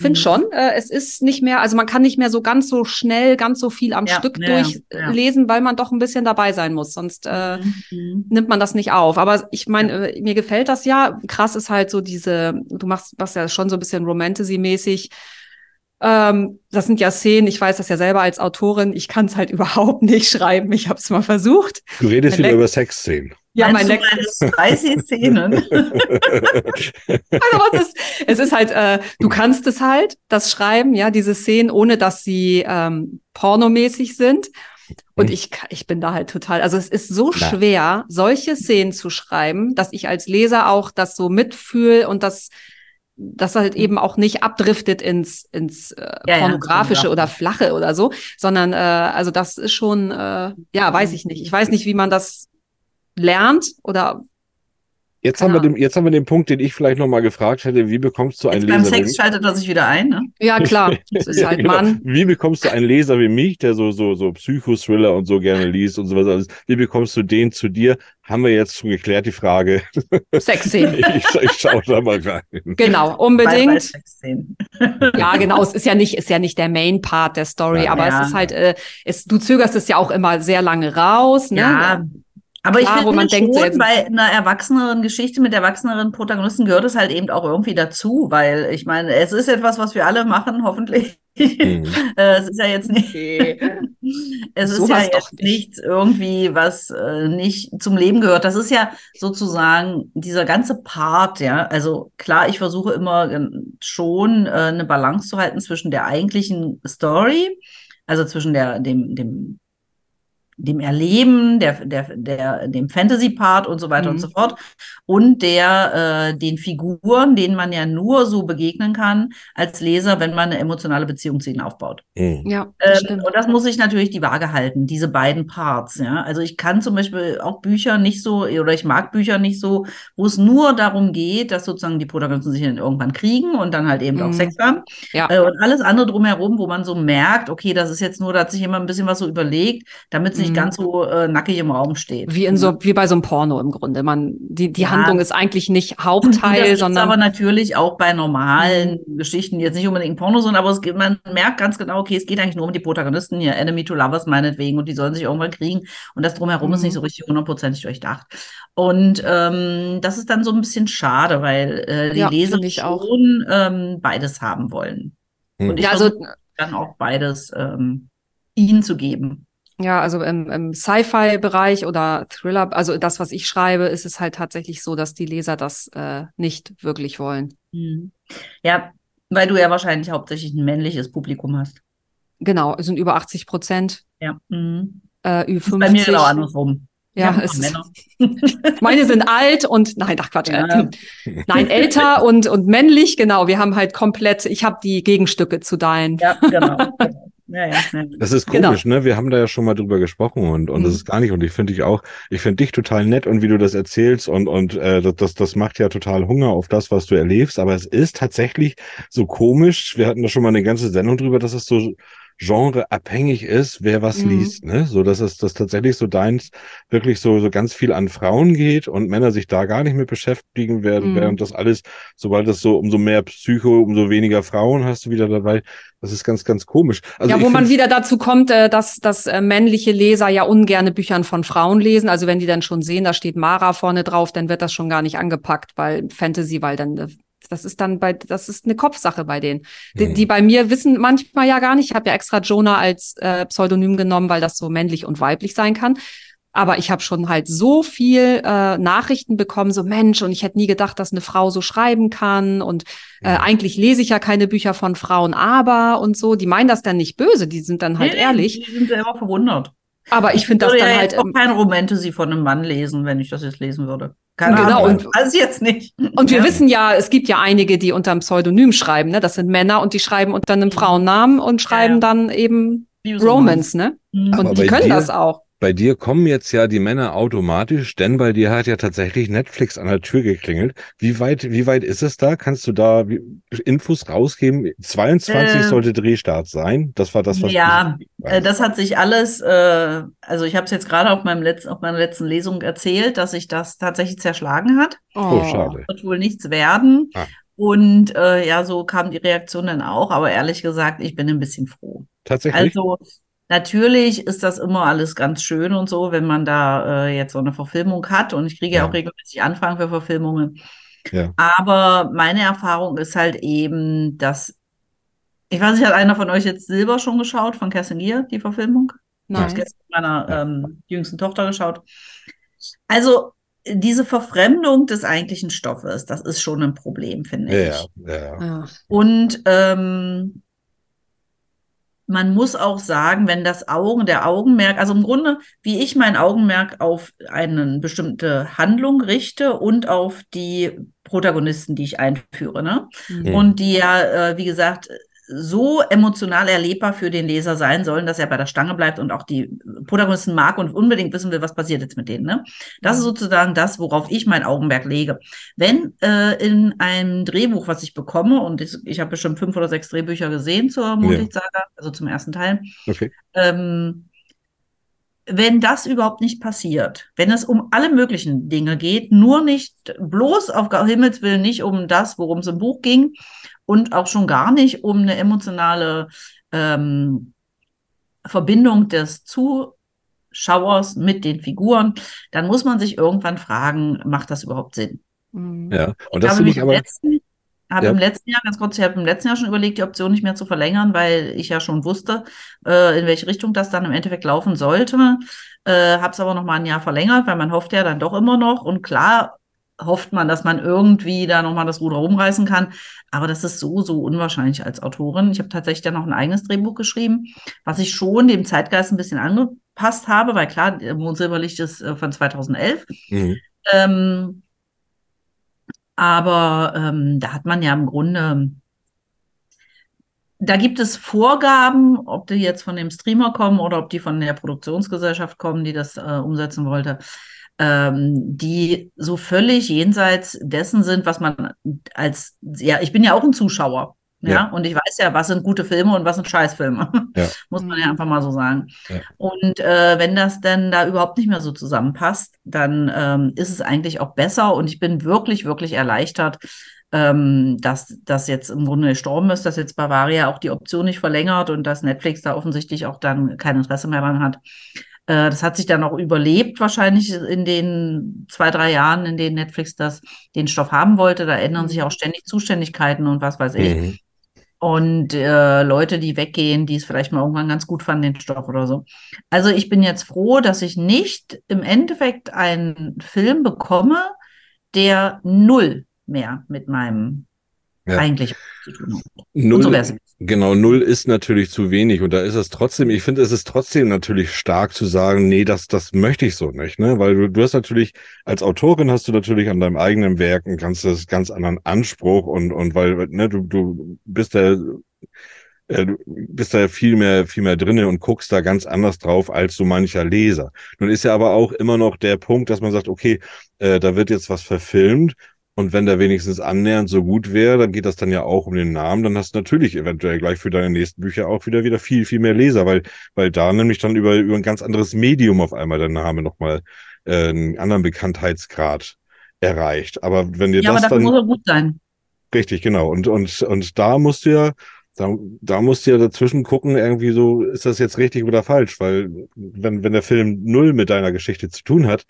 Finde Mhm. schon, äh, es ist nicht mehr, also man kann nicht mehr so ganz so schnell, ganz so viel am Ja, Stück ja, ja. durchlesen, weil man doch ein bisschen dabei sein muss. Sonst äh, Mhm. nimmt man das nicht auf. Aber ich meine, äh, mir gefällt das ja. Krass ist halt so diese, du machst was ja schon so ein bisschen Romantasy-mäßig. Ähm, das sind ja Szenen, ich weiß das ja selber als Autorin, ich kann es halt überhaupt nicht schreiben. Ich habe es mal versucht. Du redest wieder über Sexszenen. Ja, mein meine 30 Szenen? Also was ist, es ist halt, äh, du kannst es halt, das Schreiben, ja, diese Szenen, ohne dass sie ähm, pornomäßig sind. Und ich, ka- ich bin da halt total, also es ist so Na. schwer, solche Szenen zu schreiben, dass ich als Leser auch das so mitfühle und das, das halt eben auch nicht abdriftet ins, ins äh, ja, pornografische ins oder flache oder so, sondern äh, also das ist schon, äh, ja, weiß ich nicht. Ich weiß nicht, wie man das lernt oder Jetzt Keine haben, wir den, jetzt haben wir den Punkt, den ich vielleicht noch mal gefragt hätte. Wie bekommst du einen Jetzt beim Leser wie Sex schaltet er sich wieder ein, ne? ja klar, es ist Ja, halt genau. Mann. Wie bekommst du einen Leser wie mich, der so, so, so Psychothriller und so gerne liest und sowas alles? Wie bekommst du den zu dir? Haben wir jetzt schon geklärt, die Frage. Sexszenen. Ich, ich schaue da mal rein. Genau, Bei, bei unbedingt. Sexszenen. Ja, genau. Es ist ja nicht, ist ja nicht der Main Part der Story, Ja. aber Ja. es ist halt, äh, es, du zögerst es ja auch immer sehr lange raus. Ne? Ja, aber Klar, ich wo finde man denkt, so schon, jetzt- bei einer erwachseneren Geschichte mit erwachseneren Protagonisten gehört es halt eben auch irgendwie dazu, weil ich meine, es ist etwas, was wir alle machen, hoffentlich. Mhm. Es ist ja jetzt nicht, es ist ja Sowas jetzt nicht. nichts irgendwie, was äh, nicht zum Leben gehört. Das ist ja sozusagen dieser ganze Part, ja. Also klar, ich versuche immer äh, schon äh, eine Balance zu halten zwischen der eigentlichen Story, also zwischen der, dem, dem dem Erleben, der, der, der, dem Fantasy-Part und so weiter und Mhm. so fort und der, äh, den Figuren, denen man ja nur so begegnen kann als Leser, wenn man eine emotionale Beziehung zu ihnen aufbaut. Mhm. Ja, das Ähm, stimmt. und das muss ich natürlich die Waage halten, diese beiden Parts, ja. Also ich kann zum Beispiel auch Bücher nicht so, oder ich mag Bücher nicht so, wo es nur darum geht, dass sozusagen die Protagonisten sich dann irgendwann kriegen und dann halt eben auch Mhm. Sex haben. Ja. Äh, und alles andere drumherum, wo man so merkt, okay, das ist jetzt nur, da hat sich jemand ein bisschen was so überlegt, damit es nicht Mhm. ganz so äh, nackig im Raum steht. Wie in so, wie bei so einem Porno im Grunde. Man, die, die Ja. Handlung ist eigentlich nicht das Hauptteil, gibt's sondern aber natürlich auch bei normalen Geschichten, die jetzt nicht unbedingt Porno sind, aber es man merkt ganz genau, okay, es geht eigentlich nur um die Protagonisten hier, Enemy to Lovers meinetwegen, und die sollen sich irgendwann kriegen. Und das drumherum ist Mhm. nicht so richtig hundertprozentig durchdacht. Und ähm, das ist dann so ein bisschen schade, weil äh, die Ja, Leser schon ähm, beides haben wollen. Mhm. Und ich ja, also versuche dann auch beides ähm, ihnen zu geben. Ja, also im, im Sci-Fi-Bereich oder Thriller, also das, was ich schreibe, ist es halt tatsächlich so, dass die Leser das äh, nicht wirklich wollen. Mhm. Ja, weil du ja wahrscheinlich hauptsächlich ein männliches Publikum hast. Genau, es sind über 80 Prozent, Ja. Mhm. äh, über Ist bei mir 50. genau andersrum. Ja, ein ist, meine sind alt und nein, ach Quatsch, Ja. äh, nein, älter und und männlich, genau. Wir haben halt komplett, ich habe die Gegenstücke zu deinen. Ja, genau. genau. Ja, ja, ja. Das ist Genau. komisch, ne? Wir haben da ja schon mal drüber gesprochen und, und das Mhm. ist gar nicht. Und ich finde dich auch, ich finde dich total nett und wie du das erzählst und, und äh, das, das, das macht ja total Hunger auf das, was du erlebst. Aber es ist tatsächlich so komisch. Wir hatten da schon mal eine ganze Sendung drüber, dass es so genreabhängig ist, wer was Mhm. liest, ne? So, dass es das tatsächlich so deins wirklich so, so ganz viel an Frauen geht und Männer sich da gar nicht mit beschäftigen werden, Mhm. während das alles, sobald es so, umso mehr Psycho, umso weniger Frauen hast du wieder dabei. Das ist ganz, ganz komisch. Also ja, wo man wieder dazu kommt, äh, dass, dass äh, männliche Leser ja ungerne Büchern von Frauen lesen. Also wenn die dann schon sehen, da steht Mara vorne drauf, dann wird das schon gar nicht angepackt, weil Fantasy, weil dann äh, das ist dann bei, das ist eine Kopfsache bei denen. Die, Mhm. die bei mir wissen manchmal ja gar nicht. Ich habe ja extra Jonah als äh, Pseudonym genommen, weil das so männlich und weiblich sein kann. Aber ich habe schon halt so viel äh, Nachrichten bekommen, so Mensch, und ich hätte nie gedacht, dass eine Frau so schreiben kann. Und äh, Mhm. eigentlich lese ich ja keine Bücher von Frauen, aber und so. Die meinen das dann nicht böse, die sind dann halt Nee, ehrlich. Die sind ja immer verwundert. Aber ich finde das würde dann ja halt. jetzt auch ähm, kein Romantasy von einem Mann lesen, wenn ich das jetzt lesen würde. Keine Genau, Ahnung. und- weiß ich jetzt nicht. Und wir Ja. wissen ja, es gibt ja einige, die unter einem Pseudonym schreiben, ne? Das sind Männer und die schreiben unter einem Frauennamen und schreiben ja. dann eben Romance, ne? Mhm. Und die können dir- das auch. Bei dir kommen jetzt ja die Männer automatisch, denn bei dir hat ja tatsächlich Netflix an der Tür geklingelt. Wie weit, wie weit ist es da? Kannst du da Infos rausgeben? 22 Äh, sollte Drehstart sein. Das war das, was Ja, ich Äh, das hat sich alles, äh, also ich habe es jetzt gerade auf meinem letzten, auf meiner letzten Lesung erzählt, dass sich das tatsächlich zerschlagen hat. Oh, schade. Wird wohl nichts werden. Ah. Und äh, ja, so kam die Reaktion dann auch, aber ehrlich gesagt, ich bin ein bisschen froh. Tatsächlich. Also natürlich ist das immer alles ganz schön und so, wenn man da äh, jetzt so eine Verfilmung hat und ich kriege ja Ja. auch regelmäßig Anfragen für Verfilmungen. Ja. Aber meine Erfahrung ist halt eben, dass ich weiß nicht, hat einer von euch jetzt Silber schon geschaut von Kerstin Gier, die Verfilmung? Ich habe Nein. gestern mit meiner Ja. ähm, jüngsten Tochter geschaut. Also diese Verfremdung des eigentlichen Stoffes, das ist schon ein Problem, finde ja, ich. ja, ja. Ja. Und ähm, man muss auch sagen, wenn das Augen, der Augenmerk, also im Grunde, wie ich mein Augenmerk auf eine bestimmte Handlung richte und auf die Protagonisten, die ich einführe, ne? Mhm. Und die ja, äh, wie gesagt, so emotional erlebbar für den Leser sein sollen, dass er bei der Stange bleibt und auch die Protagonisten mag und unbedingt wissen will, was passiert jetzt mit denen. Ne? Das ist sozusagen das, worauf ich mein Augenmerk lege. Wenn äh, in einem Drehbuch, was ich bekomme, und ich, ich habe bestimmt fünf oder sechs Drehbücher gesehen zur Mondlichtsaga, also zum ersten Teil, Okay. ähm, wenn das überhaupt nicht passiert, wenn es um alle möglichen Dinge geht, nur nicht, bloß auf Himmels Willen nicht um das, worum es im Buch ging und auch schon gar nicht um eine emotionale ähm, Verbindung des Zuschauers mit den Figuren, dann muss man sich irgendwann fragen, macht das überhaupt Sinn? Mhm. Ja. Und Ich das habe finde mich ich im aber. letzten, habe Ja. im letzten Jahr, ganz kurz, ich habe im letzten Jahr schon überlegt, die Option nicht mehr zu verlängern, weil ich ja schon wusste, äh, in welche Richtung das dann im Endeffekt laufen sollte. Äh, habe es aber noch mal ein Jahr verlängert, weil man hofft ja dann doch immer noch. Und klar hofft man, dass man irgendwie da noch mal das Ruder rumreißen kann. Aber das ist so, so unwahrscheinlich als Autorin. Ich habe tatsächlich dann noch ein eigenes Drehbuch geschrieben, was ich schon dem Zeitgeist ein bisschen angepasst habe, weil klar, Mond Silberlicht ist äh, von 2011. Mhm. Ähm, aber ähm, da hat man ja im Grunde, da gibt es Vorgaben, ob die jetzt von dem Streamer kommen oder ob die von der Produktionsgesellschaft kommen, die das äh, umsetzen wollte, ähm, die so völlig jenseits dessen sind, was man als, ja, ich bin ja auch ein Zuschauer. Ja, Ja. und ich weiß ja, was sind gute Filme und was sind Scheißfilme. Ja. Muss man ja einfach mal so sagen. Ja. Und äh, wenn das denn da überhaupt nicht mehr so zusammenpasst, dann ähm, ist es eigentlich auch besser. Und ich bin wirklich, wirklich erleichtert, ähm, dass das jetzt im Grunde gestorben ist, dass jetzt Bavaria auch die Option nicht verlängert und dass Netflix da offensichtlich auch dann kein Interesse mehr dran hat. Äh, das hat sich dann auch überlebt, wahrscheinlich in den zwei, drei Jahren, in denen Netflix das, den Stoff haben wollte. Da ändern sich auch ständig Zuständigkeiten und was weiß ich. Mhm. Und äh, Leute, die weggehen, die es vielleicht mal irgendwann ganz gut fanden, den Stoff oder so. Also ich bin jetzt froh, dass ich nicht im Endeffekt einen Film bekomme, der null mehr mit meinem Ja. eigentlich zu tun hat. Null, so. Genau, null ist natürlich zu wenig und da ist es trotzdem, ich finde, es ist trotzdem natürlich stark zu sagen, nee, das, das möchte ich so nicht, ne, weil du, du hast natürlich, als Autorin hast du natürlich an deinem eigenen Werk einen ganz, ganz anderen Anspruch und, und weil, ne, du, du bist da, äh, du bist da viel mehr, viel mehr drinne und guckst da ganz anders drauf als so mancher Leser. Nun ist ja aber auch immer noch der Punkt, dass man sagt, okay, äh, da wird jetzt was verfilmt und wenn der wenigstens annähernd so gut wäre, dann geht das dann ja auch um den Namen. Dann hast du natürlich eventuell gleich für deine nächsten Bücher auch wieder wieder viel, viel mehr Leser, weil, weil da nämlich dann über, über ein ganz anderes Medium auf einmal der Name nochmal äh, einen anderen Bekanntheitsgrad erreicht. Aber wenn dir Ja, aber das dafür dann. muss er gut sein. Richtig, genau. Und, und, und da musst du ja, da, da musst du ja dazwischen gucken, irgendwie so, ist das jetzt richtig oder falsch? Weil wenn, wenn der Film null mit deiner Geschichte zu tun hat,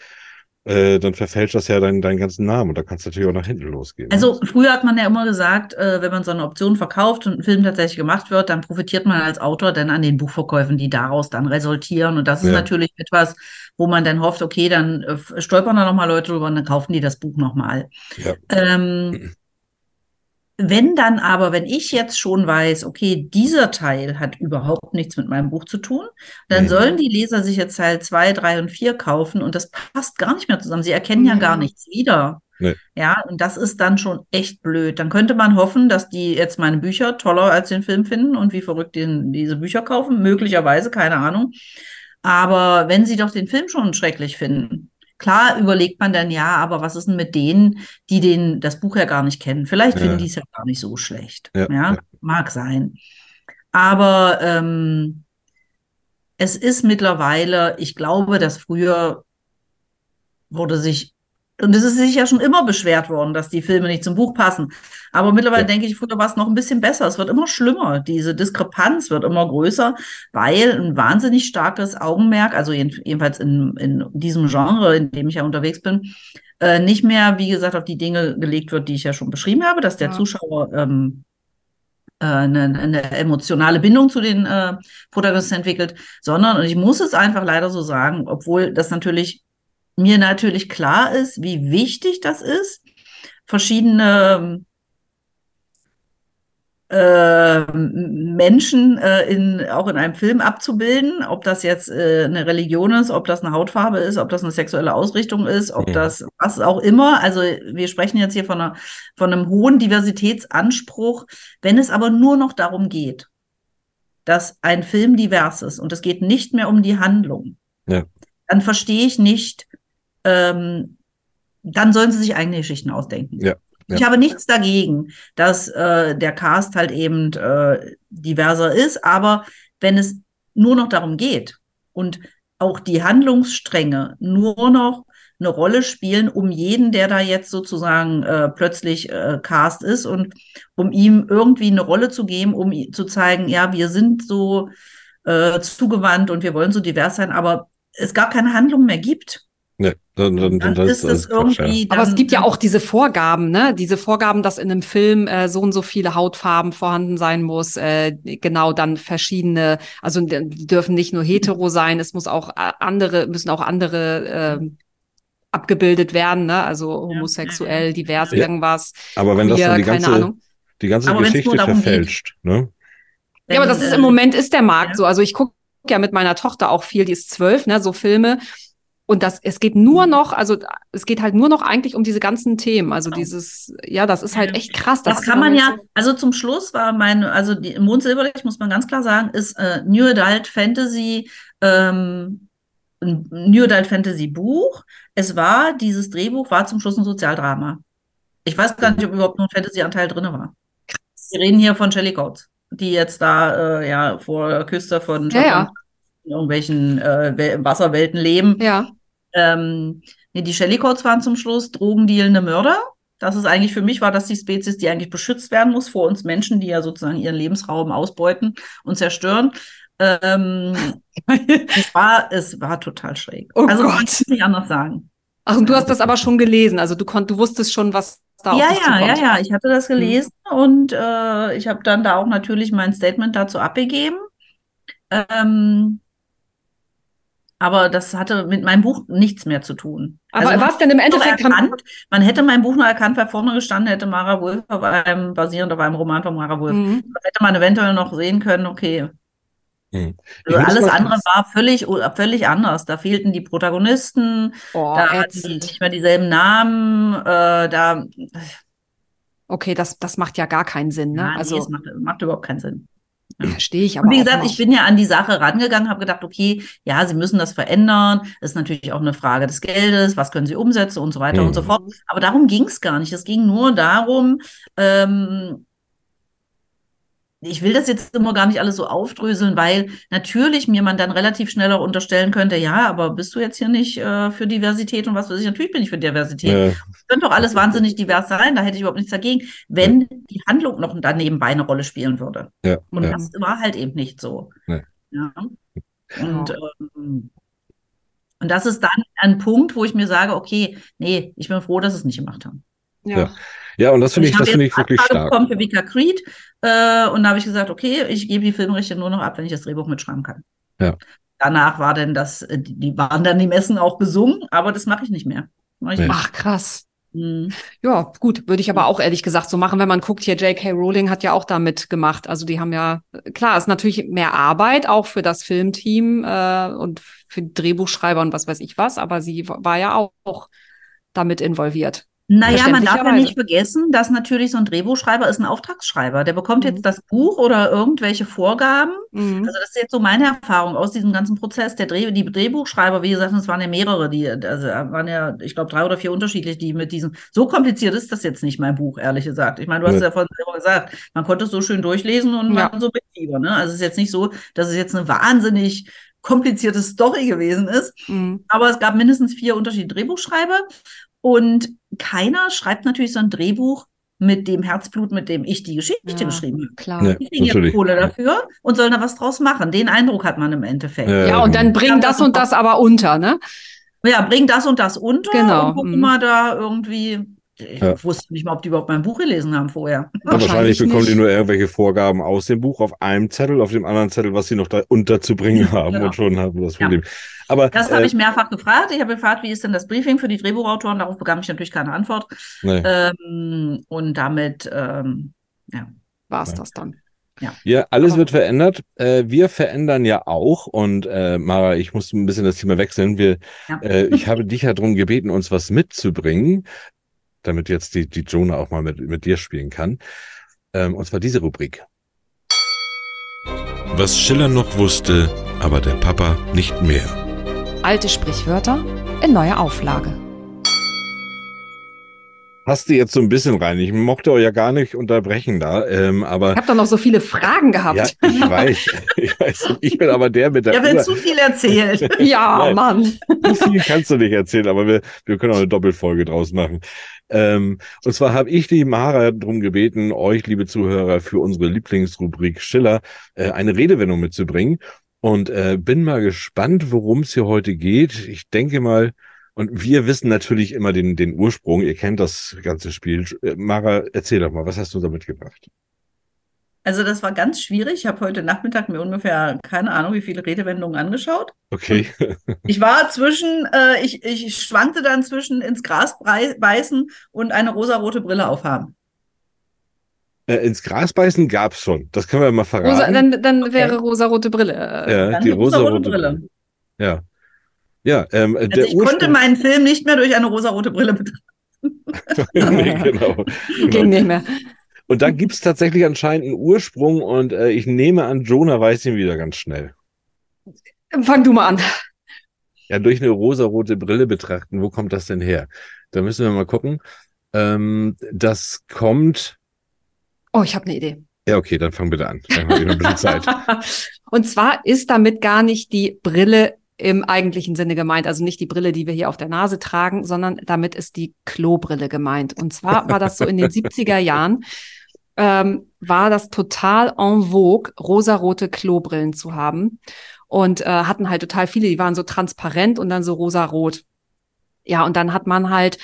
äh, dann verfälscht das ja deinen, deinen ganzen Namen und da kannst du natürlich auch nach hinten losgehen. ne? Also früher hat man ja immer gesagt, äh, wenn man so eine Option verkauft und ein Film tatsächlich gemacht wird, dann profitiert man als Autor dann an den Buchverkäufen, die daraus dann resultieren. Und das ist Ja. natürlich etwas, wo man dann hofft, okay, dann äh, stolpern da nochmal Leute drüber und dann kaufen die das Buch nochmal. Ja. Ähm, wenn dann aber, wenn ich jetzt schon weiß, okay, dieser Teil hat überhaupt nichts mit meinem Buch zu tun, dann Mhm. sollen die Leser sich jetzt Teil zwei, drei und vier kaufen und das passt gar nicht mehr zusammen. Sie erkennen ja Mhm. gar nichts wieder. Nee. Ja, und das ist dann schon echt blöd. Dann könnte man hoffen, dass die jetzt meine Bücher toller als den Film finden und wie verrückt den, diese Bücher kaufen. Möglicherweise, keine Ahnung. Aber wenn Sie doch den Film schon schrecklich finden, klar überlegt man dann, ja, aber was ist denn mit denen, die den, das Buch ja gar nicht kennen? Vielleicht Ja. finden die es ja gar nicht so schlecht. Ja, Ja, mag sein. Aber ähm, es ist mittlerweile, ich glaube, dass früher wurde sich, und es ist sich ja schon immer beschwert worden, dass die Filme nicht zum Buch passen. Aber mittlerweile Ja. denke ich, früher war es noch ein bisschen besser. Es wird immer schlimmer. Diese Diskrepanz wird immer größer, weil ein wahnsinnig starkes Augenmerk, also jeden- jedenfalls in, in diesem Genre, in dem ich ja unterwegs bin, äh, nicht mehr, wie gesagt, auf die Dinge gelegt wird, die ich ja schon beschrieben habe, dass der Ja. Zuschauer ähm, äh, eine, eine emotionale Bindung zu den äh, Protagonisten entwickelt, sondern, und ich muss es einfach leider so sagen, obwohl das natürlich mir natürlich klar ist, wie wichtig das ist, verschiedene äh, Menschen äh, in, auch in einem Film abzubilden, ob das jetzt äh, eine Religion ist, ob das eine Hautfarbe ist, ob das eine sexuelle Ausrichtung ist, ob Mhm. das was auch immer. Also wir sprechen jetzt hier von, einer, von einem hohen Diversitätsanspruch. Wenn es aber nur noch darum geht, dass ein Film divers ist und es geht nicht mehr um die Handlung, Ja. dann verstehe ich nicht, ähm, dann sollen sie sich eigene Geschichten ausdenken. Ja, ja. Ich habe nichts dagegen, dass äh, der Cast halt eben äh, diverser ist, aber wenn es nur noch darum geht und auch die Handlungsstränge nur noch eine Rolle spielen, um jeden, der da jetzt sozusagen äh, plötzlich äh, Cast ist und um ihm irgendwie eine Rolle zu geben, um zu zeigen, ja, wir sind so äh, zugewandt und wir wollen so divers sein, aber es gar keine Handlung mehr gibt, dann, dann, dann dann ist ja. irgendwie. Aber es dann- gibt ja dann- auch diese Vorgaben, ne? Diese Vorgaben, dass in einem Film äh, so und so viele Hautfarben vorhanden sein muss. Äh, genau, dann verschiedene, also die dürfen nicht nur hetero sein, es muss auch äh, andere, müssen auch andere ähm, abgebildet werden, ne? Also homosexuell, divers, Ja. irgendwas. Aber wenn das dann die keine ganze, Ahnung. die ganze Aber Geschichte darum geht. verfälscht, ne? Ja, aber das ist äh, im Moment ist der Markt ja. so. Also ich gucke ja mit meiner Tochter auch viel, die ist zwölf, ne, so Filme. Und das, es geht nur noch, also es geht halt nur noch eigentlich um diese ganzen Themen. Also Genau. dieses, ja, das ist halt echt krass. Das ist kann man ja, also zum Schluss war mein, also die Mond Silberlicht, muss man ganz klar sagen, ist äh, New Adult Fantasy, ähm, ein New Adult Fantasy Buch. Es war, dieses Drehbuch war zum Schluss ein Sozialdrama. Ich weiß gar nicht, ob überhaupt noch ein Fantasy-Anteil drin war. Wir reden hier von Shelley Coates, die jetzt da äh, ja vor der Küste von Ja, ja. In irgendwelchen äh, Wel- Wasserwelten leben. Ja. Ähm, nee, die Shelley Codes waren zum Schluss drogendealende Mörder. Das ist eigentlich für mich, war das die Spezies, die eigentlich beschützt werden muss vor uns Menschen, die ja sozusagen ihren Lebensraum ausbeuten und zerstören. Ähm, es, war, es war total schräg. Oh also Gott. kann nicht anders sagen. Ach, und du hast das aber schon gelesen. Also du konnt, du wusstest schon, was da auf Ja, dich ja, ja, ja. Ich hatte das Mhm. gelesen und äh, ich habe dann da auch natürlich mein Statement dazu abgegeben. Ähm, aber das hatte mit meinem Buch nichts mehr zu tun. Aber Also man was denn im hätte Endeffekt erkannt, man hätte mein Buch noch erkannt, weil vorne gestanden hätte Mara Wolf auf einem, basierend auf einem Roman von Mara Wolf. Mhm. Das hätte man eventuell noch sehen können, okay. Hm. Ich Also alles andere war völlig, völlig anders. Da fehlten die Protagonisten, Oh, da hatten die ätzend. nicht mehr dieselben Namen, äh, da, Okay, das, das macht ja gar keinen Sinn, ne? ja, nee, also es macht, macht überhaupt keinen Sinn. Verstehe ich aber Und wie gesagt, ich bin ja an die Sache rangegangen, habe gedacht, okay, ja, sie müssen das verändern. Das ist natürlich auch eine Frage des Geldes, was können sie umsetzen und so weiter und so Mhm. fort. Aber darum ging es gar nicht. Es ging nur darum, ähm, ich will das jetzt immer gar nicht alles so aufdröseln, weil natürlich mir man dann relativ schnell auch unterstellen könnte, ja, aber bist du jetzt hier nicht äh, für Diversität und was weiß ich? Natürlich bin ich für Diversität. Ja, Könnte doch alles wahnsinnig divers sein, da hätte ich überhaupt nichts dagegen, wenn die Handlung noch da nebenbei eine Rolle spielen würde. ja, Und ja. das war halt eben nicht so. Ja. Und, ähm, und das ist dann ein Punkt, wo ich mir sage, okay, nee, ich bin froh, dass sie es nicht gemacht haben. Ja. ja, und das finde ich, habe das finde ich wirklich Anfrage stark. bekommen für Vika Creed äh, und da habe ich gesagt, okay, ich gebe die Filmrechte nur noch ab, wenn ich das Drehbuch mitschreiben kann. Ja. Danach war denn das, äh, die waren dann die Messen auch gesungen, aber das mache ich nicht mehr. Mach ich Nee. Ach, krass. Mhm. Ja, gut, würde ich aber auch ehrlich gesagt so machen, wenn man guckt, hier J.K. Rowling hat ja auch da mitgemacht. Also die haben ja, klar, ist natürlich mehr Arbeit auch für das Filmteam äh, und für Drehbuchschreiber und was weiß ich was, aber sie war ja auch damit involviert. Naja, man darf ja nicht vergessen, dass natürlich so ein Drehbuchschreiber ist ein Auftragsschreiber. Der bekommt Mhm. jetzt das Buch oder irgendwelche Vorgaben. Mhm. Also das ist jetzt so meine Erfahrung aus diesem ganzen Prozess. Der Dreh, die Drehbuchschreiber, wie gesagt, es waren ja mehrere, die, also waren ja, ich glaube, drei oder vier unterschiedlich, die mit diesem, so kompliziert ist das jetzt nicht, mein Buch, ehrlich gesagt. Ich meine, du hast es ja vorhin selber gesagt, man konnte es so schön durchlesen und Ja. man so mitfiebern, ne? Also es ist jetzt nicht so, dass es jetzt eine wahnsinnig komplizierte Story gewesen ist. Mhm. Aber es gab mindestens vier unterschiedliche Drehbuchschreiber und keiner schreibt natürlich so ein Drehbuch mit dem Herzblut, mit dem ich die Geschichte Ja. geschrieben habe. Klar. Ja. Die kriegen ja Natürlich. Kohle dafür und sollen da was draus machen. Den Eindruck hat man im Endeffekt. Ja. Ja, und dann bring das und das aber unter, ne? Ja, bring das und das unter Genau, und guck mhm. mal da irgendwie. Ich Ja. wusste nicht mal, ob die überhaupt mein Buch gelesen haben vorher. Ja, wahrscheinlich Wahrscheinlich bekommen die nur irgendwelche Vorgaben aus dem Buch auf einem Zettel, auf dem anderen Zettel, was sie noch da unterzubringen haben Genau. und schon haben das Ja. Problem. Aber Das habe äh, ich mehrfach gefragt. Ich habe gefragt, wie ist denn das Briefing für die Drehbuchautoren? Darauf bekam ich natürlich keine Antwort. nee. Ähm, und damit, ähm, ja. War's Ja. das dann. Ja, alles Aber- wird verändert. Äh, wir verändern ja auch. Und äh, Mara, ich muss ein bisschen das Thema wechseln. Wir, Ja. äh, ich habe dich ja darum gebeten, uns was mitzubringen, damit jetzt die, die Jonah auch mal mit, mit dir spielen kann. Ähm, und zwar diese Rubrik. Was Schiller noch wusste, aber der Papa nicht mehr. Alte Sprichwörter in neuer Auflage. Hast du jetzt so ein bisschen rein. Ich mochte euch ja gar nicht unterbrechen da, ähm, aber Ich habe doch noch so viele Fragen gehabt. ja, ich weiß, ich weiß. Ich bin aber der mit der Uhr. jetzt zu viel erzählt. Ja, Nein. Mann. So viel kannst du nicht erzählen, aber wir, wir können auch eine Doppelfolge draus machen. Ähm, und zwar habe ich die Mara darum gebeten, euch, liebe Zuhörer, für unsere Lieblingsrubrik Schiller äh, eine Redewendung mitzubringen. Und äh, bin mal gespannt, worum es hier heute geht. Ich denke mal, und wir wissen natürlich immer den, den Ursprung. Ihr kennt das ganze Spiel. Äh, Mara, erzähl doch mal, was hast du da mitgebracht? Also das war ganz schwierig. Ich habe heute Nachmittag mir ungefähr keine Ahnung, wie viele Redewendungen angeschaut. Okay. Ich war zwischen, äh, ich, ich schwankte dann zwischen ins Gras beißen und eine rosarote Brille aufhaben. äh, ins Gras beißen gab's schon. Das können wir mal verraten. Rosa, dann dann Okay. wäre rosarote Brille. äh, ja, dann die rosarote rosarote Brille. Brille. Ja. Ja, ähm, Also der ich konnte Ursprung. meinen Film nicht mehr durch eine rosarote Brille betrachten. nee, genau. Ging genau. nicht mehr. Und da gibt's tatsächlich anscheinend einen Ursprung und äh, ich nehme an, Jonah weiß ihn wieder ganz schnell. Fang du mal an. Ja, durch eine rosarote Brille betrachten, wo kommt das denn her? Da müssen wir mal gucken. Ähm, das kommt. Oh, ich habe eine Idee. Ja, okay, dann fang bitte an. Dann haben wir noch ein bisschen Zeit. Und zwar ist damit gar nicht die Brille im eigentlichen Sinne gemeint, also nicht die Brille, die wir hier auf der Nase tragen, sondern damit ist die Klobrille gemeint. Und zwar war das so in den 70er Jahren, ähm, war das total en vogue, rosarote Klobrillen zu haben. Und äh, hatten halt total viele, die waren so transparent und dann so rosarot. Ja, und dann hat man halt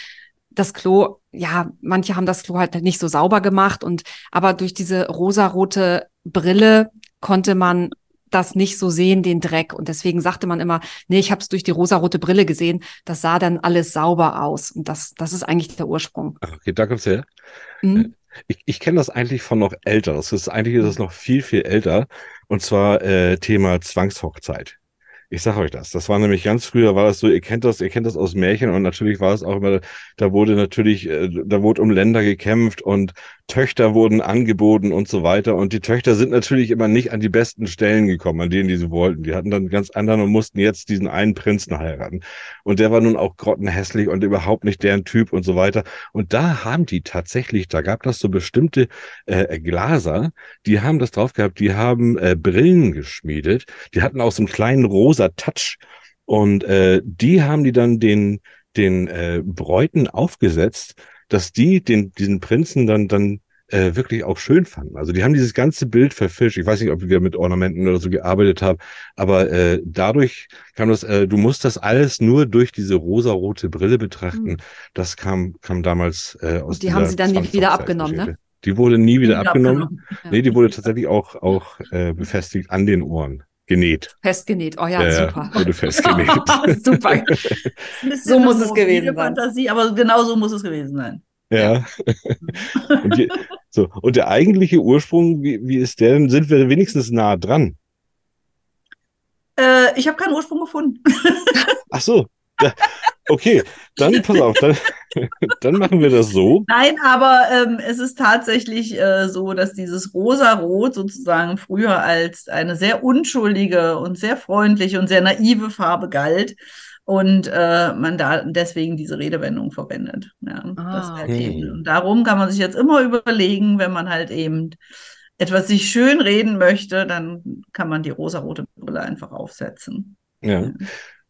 das Klo, ja, manche haben das Klo halt nicht so sauber gemacht und aber durch diese rosarote Brille konnte man das nicht so sehen, den Dreck. Und deswegen sagte man immer, nee, ich habe es durch die rosarote Brille gesehen. Das sah dann alles sauber aus. Und das, das ist eigentlich der Ursprung. Okay, da kommt's her. Mhm. Ich, ich kenne das eigentlich von noch älter. Das ist eigentlich ist es noch viel, viel älter. Und zwar äh, Thema Zwangshochzeit. Ich sage euch das. Das war nämlich ganz früher, war das so, ihr kennt das, ihr kennt das aus Märchen und natürlich war es auch immer, da wurde natürlich, äh, da wurde um Länder gekämpft und Töchter wurden angeboten und so weiter. Und die Töchter sind natürlich immer nicht an die besten Stellen gekommen, an denen die sie wollten. Die hatten dann ganz anderen und mussten jetzt diesen einen Prinzen heiraten. Und der war nun auch grottenhässlich und überhaupt nicht deren Typ und so weiter. Und da haben die tatsächlich, da gab das so bestimmte äh, Glaser, die haben das drauf gehabt, die haben äh, Brillen geschmiedet, die hatten auch so einen kleinen rosa Touch und äh, die haben die dann den den äh, Bräuten aufgesetzt, dass die den diesen Prinzen dann dann äh, wirklich auch schön fanden. Also die haben dieses ganze Bild verfischt. Ich weiß nicht, ob wir mit Ornamenten oder so gearbeitet haben, aber äh, dadurch kam das, äh, du musst das alles nur durch diese rosarote Brille betrachten. Hm. Das kam, kam damals äh, aus Und die haben sie dann nie wieder abgenommen, ne? Die wurde nie wieder Wieder abgenommen. Ja. Nee, die wurde tatsächlich auch, auch äh, befestigt an den Ohren. Genäht. Festgenäht. Oh ja, Ja, super. wurde festgenäht. super. Ein bisschen So muss es gewesen sein. Fantasie, aber genau so muss es gewesen sein. Ja. und, die, so, und der eigentliche Ursprung, wie, wie ist der? denn? Sind wir wenigstens nah dran? Äh, ich habe keinen Ursprung gefunden. Ach so. Ja. Okay, dann pass auf, dann, dann machen wir das so. Nein, aber ähm, es ist tatsächlich äh, so, dass dieses Rosa-Rot sozusagen früher als eine sehr unschuldige und sehr freundliche und sehr naive Farbe galt und äh, man da deswegen diese Redewendung verwendet. Ja, das Ah, halt okay. eben. Und darum kann man sich jetzt immer überlegen, wenn man halt eben etwas sich schön reden möchte, dann kann man die rosarote Brille einfach aufsetzen. Ja.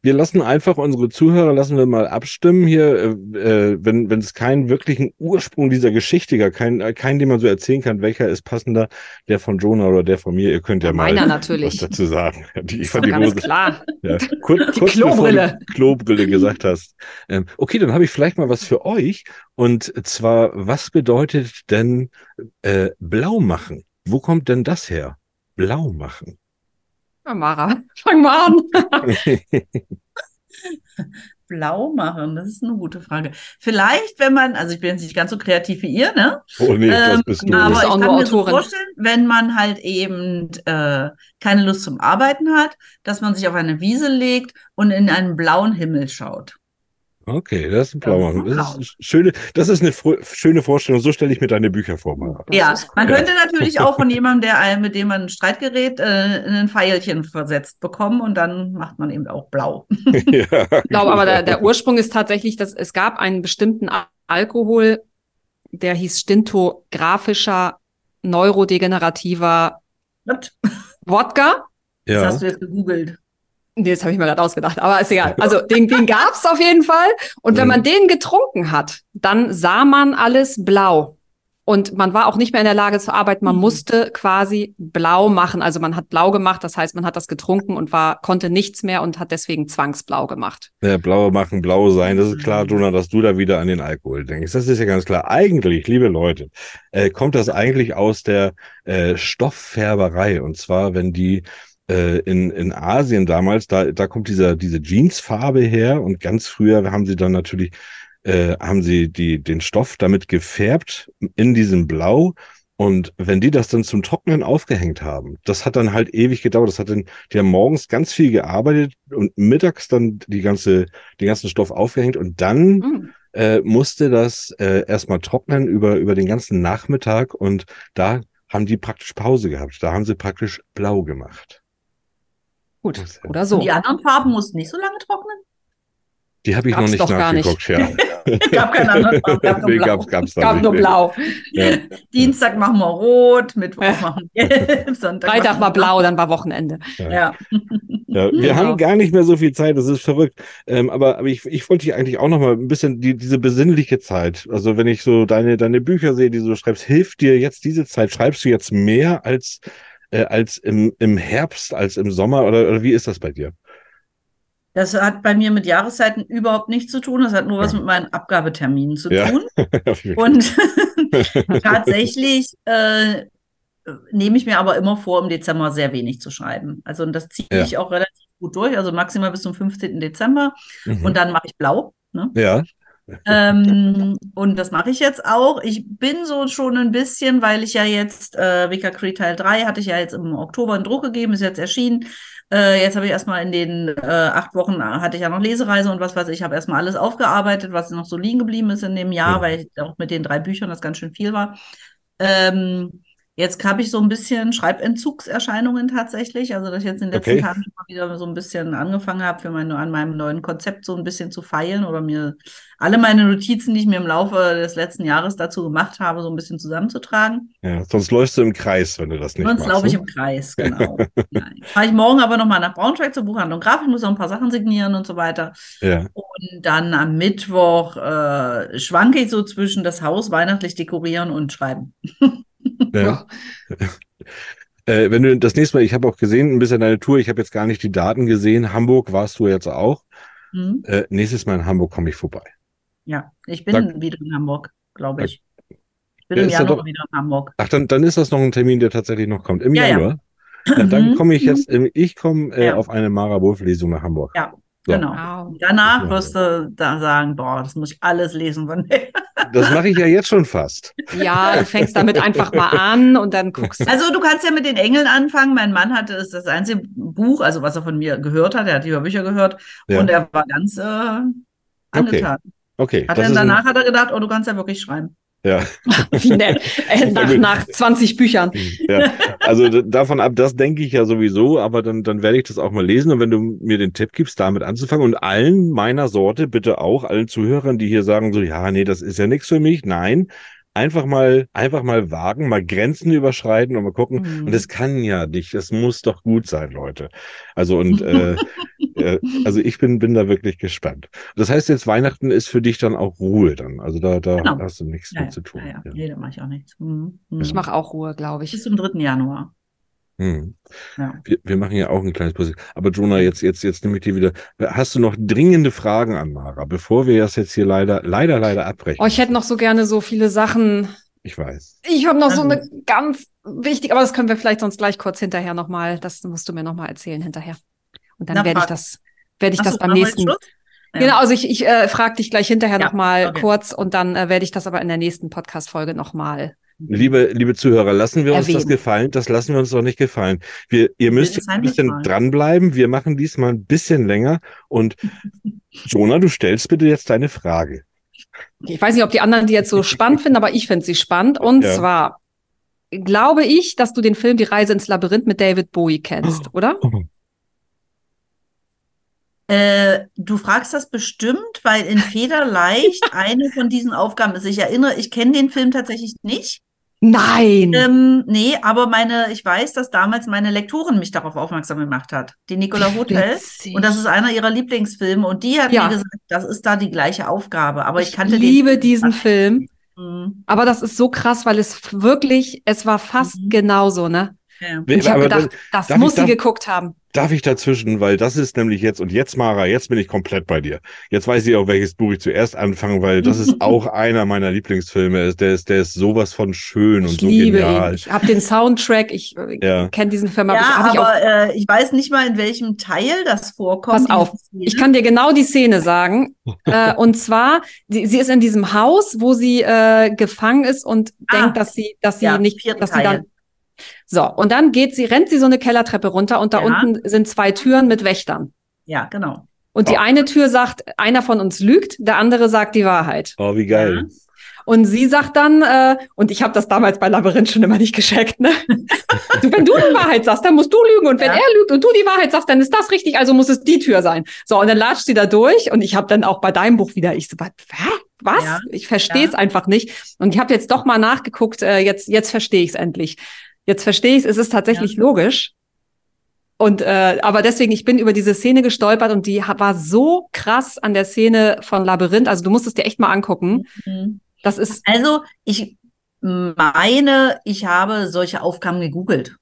Wir lassen einfach unsere Zuhörer, lassen wir mal abstimmen hier, äh, äh, wenn, wenn es keinen wirklichen Ursprung dieser Geschichte gab, keinen, äh, keinen, den man so erzählen kann, welcher ist passender, der von Jonah oder der von mir, ihr könnt ja mal was dazu sagen. Die, ich fand die Rose, klar. ja, kurz, Die kurz Klobrille. Klobrille gesagt hast. Ähm, okay, dann habe ich vielleicht mal was für euch. Und zwar, was bedeutet denn äh, blau machen? Wo kommt denn das her? Blau machen. Ja, Mara, fang mal an. Blau machen, das ist eine gute Frage. Vielleicht, wenn man, also ich bin jetzt nicht ganz so kreativ wie ihr, ne? oh nee, das Ähm, bist du. aber ich kann mir so vorstellen, wenn man halt eben äh, keine Lust zum Arbeiten hat, dass man sich auf eine Wiese legt und in einen blauen Himmel schaut. Okay, das ist ein Ja, Blaumachen. Das blau. ist schöne, das ist eine schöne Vorstellung. So stelle ich mir deine Bücher vor, Mara. Das ja, man könnte natürlich auch von jemandem, der einem, mit dem man ein Streitgerät, äh, ein Pfeilchen versetzt bekommen und dann macht man eben auch blau. ja, Ich glaube aber, der, der Ursprung ist tatsächlich, dass es gab einen bestimmten Al- Alkohol, der hieß stintographischer neurodegenerativer? Wodka. Das ja. hast du jetzt gegoogelt. Nee, das habe ich mir gerade ausgedacht, aber ist egal. Also den, den gab's auf jeden Fall. Und wenn Mhm. man den getrunken hat, dann sah man alles blau. Und man war auch nicht mehr in der Lage zu arbeiten. Man Mhm. musste quasi blau machen. Also man hat blau gemacht, das heißt, man hat das getrunken und war, konnte nichts mehr und hat deswegen zwangsblau gemacht. Ja, blaue machen, blau sein. Das ist Mhm. klar, Jonah, dass du da wieder an den Alkohol denkst. Das ist ja ganz klar. Eigentlich, liebe Leute, äh, kommt das eigentlich aus der äh, Stofffärberei. Und zwar, wenn die äh, in, in Asien damals, da, da kommt dieser, diese Jeansfarbe her und ganz früher haben sie dann natürlich, äh, haben sie die, den Stoff damit gefärbt in diesem Blau. Und wenn die das dann zum Trocknen aufgehängt haben, das hat dann halt ewig gedauert. Das hat dann, die haben morgens ganz viel gearbeitet und mittags dann die ganze, den ganzen Stoff aufgehängt und dann Mm. äh, musste das äh, erstmal trocknen über, über den ganzen Nachmittag und da haben die praktisch Pause gehabt. Da haben sie praktisch blau gemacht. Gut, Das ja- oder Und so. die anderen Farben mussten nicht so lange trocknen? Die habe ich Gab's noch nicht gar nicht. nachgeguckt, ja. Gab keine anderen Farben, gab nur nee, blau. gab's, Gab nicht. nur nee. blau. Ja. Dienstag machen wir rot, Mittwoch Ja. machen wir gelb, Sonntag Freitag war blau, dann war Wochenende. Ja. Ja, wir Genau. haben gar nicht mehr so viel Zeit, das ist verrückt. Ähm, aber aber ich, ich wollte dich eigentlich auch noch mal ein bisschen die, diese besinnliche Zeit. Also wenn ich so deine, deine Bücher sehe, die du schreibst, hilft dir jetzt diese Zeit? Schreibst du jetzt mehr als, äh, als im, im Herbst, als im Sommer oder, oder wie ist das bei dir? Das hat bei mir mit Jahreszeiten überhaupt nichts zu tun. Das hat nur was Ja. mit meinen Abgabeterminen zu Ja. tun. Und tatsächlich äh, nehme ich mir aber immer vor, im Dezember sehr wenig zu schreiben. Also und das ziehe Ja. ich auch relativ gut durch, also maximal bis zum 15. Dezember. Mhm. Und dann mache ich blau. Ne? ja, ähm, und das mache ich jetzt auch. Ich bin so schon ein bisschen, weil ich ja jetzt äh, Wika Creed Teil 3 hatte ich ja jetzt im Oktober in Druck gegeben, ist jetzt erschienen. Äh, jetzt habe ich erstmal in den äh, acht Wochen äh, hatte ich ja noch Lesereise und was weiß ich, ich habe erstmal alles aufgearbeitet, was noch so liegen geblieben ist in dem Jahr, Mhm. weil ich auch mit den drei Büchern das ganz schön viel war. Ähm, Jetzt habe ich so ein bisschen Schreibentzugserscheinungen tatsächlich, also dass ich jetzt in den letzten Okay. Tagen schon mal wieder so ein bisschen angefangen habe, für mein, an meinem neuen Konzept so ein bisschen zu feilen oder mir alle meine Notizen, die ich mir im Laufe des letzten Jahres dazu gemacht habe, so ein bisschen zusammenzutragen. ja. Sonst läufst du im Kreis, wenn du das nicht Sonst machst. laufe ich ne? im Kreis, genau. ja. Fahre ich morgen aber nochmal nach Braunschweig zur Buchhandlung Graf, ich muss noch ein paar Sachen signieren und so weiter. Ja. Und dann am Mittwoch äh, schwanke ich so zwischen das Haus weihnachtlich dekorieren und schreiben. Ja. Äh, wenn du das nächste Mal, ich habe auch gesehen, ein bisschen deine Tour, ich habe jetzt gar nicht die Daten gesehen. Hamburg warst du jetzt auch. Hm? Äh, nächstes Mal in Hamburg komme ich vorbei. Ja, ich bin Sag- wieder in Hamburg, glaube ich. Ich bin Ja, im Januar doch- wieder in Hamburg. Ach, dann, dann ist das noch ein Termin, der tatsächlich noch kommt. Im Ja, ja. Januar. Ja, dann Mhm, komme ich mhm. jetzt, im- ich komme äh, auf eine Mara Wolf-Lesung nach Hamburg. Ja, So. genau. Wow. Und danach Ja. wirst du da sagen, boah, das muss ich alles lesen von dir. Das mache ich ja jetzt schon fast. Ja, du fängst damit einfach mal an und dann guckst du. Also du kannst ja mit den Engeln anfangen. Mein Mann hatte es das einzige Buch, also was er von mir gehört hat, er hat die Hörbücher gehört Ja. und er war ganz äh, angetan. Okay. Hat das er ist ein- danach hat er gedacht, oh, du kannst ja wirklich schreiben. Ja. Wie nett. Äh, nach, nach 20 Büchern. ja, also davon ab, das denke ich ja sowieso, aber dann, dann werde ich das auch mal lesen und wenn du mir den Tipp gibst, damit anzufangen und allen meiner Sorte bitte auch, allen Zuhörern, die hier sagen so, ja, nee, das ist ja nichts für mich, nein, einfach mal, einfach mal wagen, mal Grenzen überschreiten und mal gucken Mhm. und es kann ja nicht, es muss doch gut sein, Leute. Also und, äh, äh, also ich bin, bin da wirklich gespannt. Das heißt jetzt, Weihnachten ist für dich dann auch Ruhe dann, also da, da Genau. hast du nichts Ja, mit ja, zu tun. ja, ja. Ja. Nee, da mache ich auch nichts. Mhm. Mhm. Ich mache auch Ruhe, glaube Bis ich. zum 3. Januar. Hm. Ja. Wir, wir machen ja auch ein kleines Puzzle. Aber Jonah, jetzt, jetzt, jetzt nehme ich dir wieder. Hast du noch dringende Fragen an Mara, bevor wir das jetzt hier leider, leider, leider abbrechen? Oh, ich hätte noch so gerne so viele Sachen. Ich weiß. Ich habe noch so eine ganz wichtige, aber das können wir vielleicht sonst gleich kurz hinterher nochmal, das musst du mir nochmal erzählen hinterher. Und dann Na, werde ich das, werde ich das so, beim nächsten. Ja. Genau, also ich, ich äh, frage dich gleich hinterher Ja, nochmal okay. kurz und dann äh, werde ich das aber in der nächsten Podcast-Folge nochmal. Liebe, liebe Zuhörer, lassen wir uns das gefallen? Das lassen wir uns doch nicht gefallen. Wir, ihr müsst ein bisschen mal. dranbleiben. Wir machen diesmal ein bisschen länger. Und Jonah, du stellst bitte jetzt deine Frage. Ich weiß nicht, ob die anderen die jetzt so spannend finden, aber ich finde sie spannend. Und Ja. zwar glaube ich, dass du den Film Die Reise ins Labyrinth mit David Bowie kennst, oder? Äh, du fragst das bestimmt, weil in Federleicht eine von diesen Aufgaben ist. Ich erinnere, ich kenne den Film tatsächlich nicht. Nein. Ähm, nee, aber meine, ich weiß, dass damals meine Lektorin mich darauf aufmerksam gemacht hat. Die Nicola Hotel. Witzig. Und das ist einer ihrer Lieblingsfilme. Und die hat Ja. mir gesagt, das ist da die gleiche Aufgabe. Aber ich, ich kannte liebe den. diesen Film. Mhm. Aber das ist so krass, weil es wirklich, es war fast Mhm. genauso, ne? Ja. Und ich habe Aber gedacht, das darf muss sie geguckt haben. Darf ich dazwischen, weil das ist nämlich jetzt, und jetzt Mara, jetzt bin ich komplett bei dir. Jetzt weiß ich auch, welches Buch ich zuerst anfange, weil das ist auch einer meiner Lieblingsfilme. Der ist, der ist sowas von schön und Ich so liebe genial. ihn. Ich habe den Soundtrack, ich äh, Ja. kenne diesen Film, aber ich, Ja, hab ich, auch, aber äh, ich weiß nicht mal, in welchem Teil das vorkommt. Pass auf, Szene. ich kann dir genau die Szene sagen. äh, und zwar, sie, sie ist in diesem Haus, wo sie äh, gefangen ist und Ah. denkt, dass sie, dass sie Ja, nicht, dass sie Teil. dann. So, und dann geht sie, rennt sie so eine Kellertreppe runter und da Ja. unten sind zwei Türen mit Wächtern. Ja, genau. Und die Oh. eine Tür sagt, einer von uns lügt, der andere sagt die Wahrheit. Oh, wie geil. Und sie sagt dann, äh, und ich habe das damals bei Labyrinth schon immer nicht gescheckt, ne? du, wenn du die Wahrheit sagst, dann musst du lügen. Und wenn Ja. er lügt und du die Wahrheit sagst, dann ist das richtig, also muss es die Tür sein. So, und dann latscht sie da durch und ich habe dann auch bei deinem Buch wieder, ich so, was? was? Ja. Ich verstehe es Ja. einfach nicht. Und ich habe jetzt doch mal nachgeguckt, äh, jetzt, jetzt verstehe ich es endlich. Jetzt verstehe ich es, es ist tatsächlich logisch. Und äh, aber deswegen, ich bin über diese Szene gestolpert und die war so krass an der Szene von Labyrinth. Also du musst es dir echt mal angucken. Mhm. Das ist Also, ich meine, ich habe solche Aufgaben gegoogelt.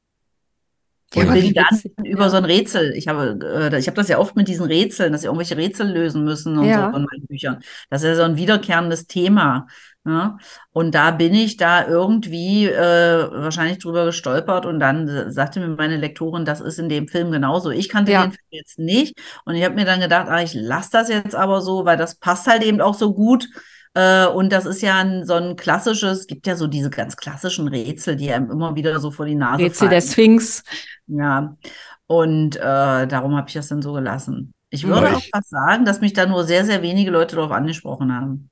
Ja, Und bin dann über Ja. so ein Rätsel. Ich habe, äh, ich habe das ja oft mit diesen Rätseln, dass sie irgendwelche Rätsel lösen müssen und Ja. so in meinen Büchern. Das ist ja so ein wiederkehrendes Thema. Ne? Und da bin ich da irgendwie äh, wahrscheinlich drüber gestolpert und dann sagte mir meine Lektorin, das ist in dem Film genauso. Ich kannte Ja. den Film jetzt nicht und ich habe mir dann gedacht, ah, ich lasse das jetzt aber so, weil das passt halt eben auch so gut. Äh, und das ist ja ein, so ein klassisches, es gibt ja so diese ganz klassischen Rätsel, die einem immer wieder so vor die Nase Rätsel fallen. der Sphinx. Ja, und äh, darum habe ich das dann so gelassen. Ich würde Ja, auch ich- fast sagen, dass mich da nur sehr, sehr wenige Leute darauf angesprochen haben.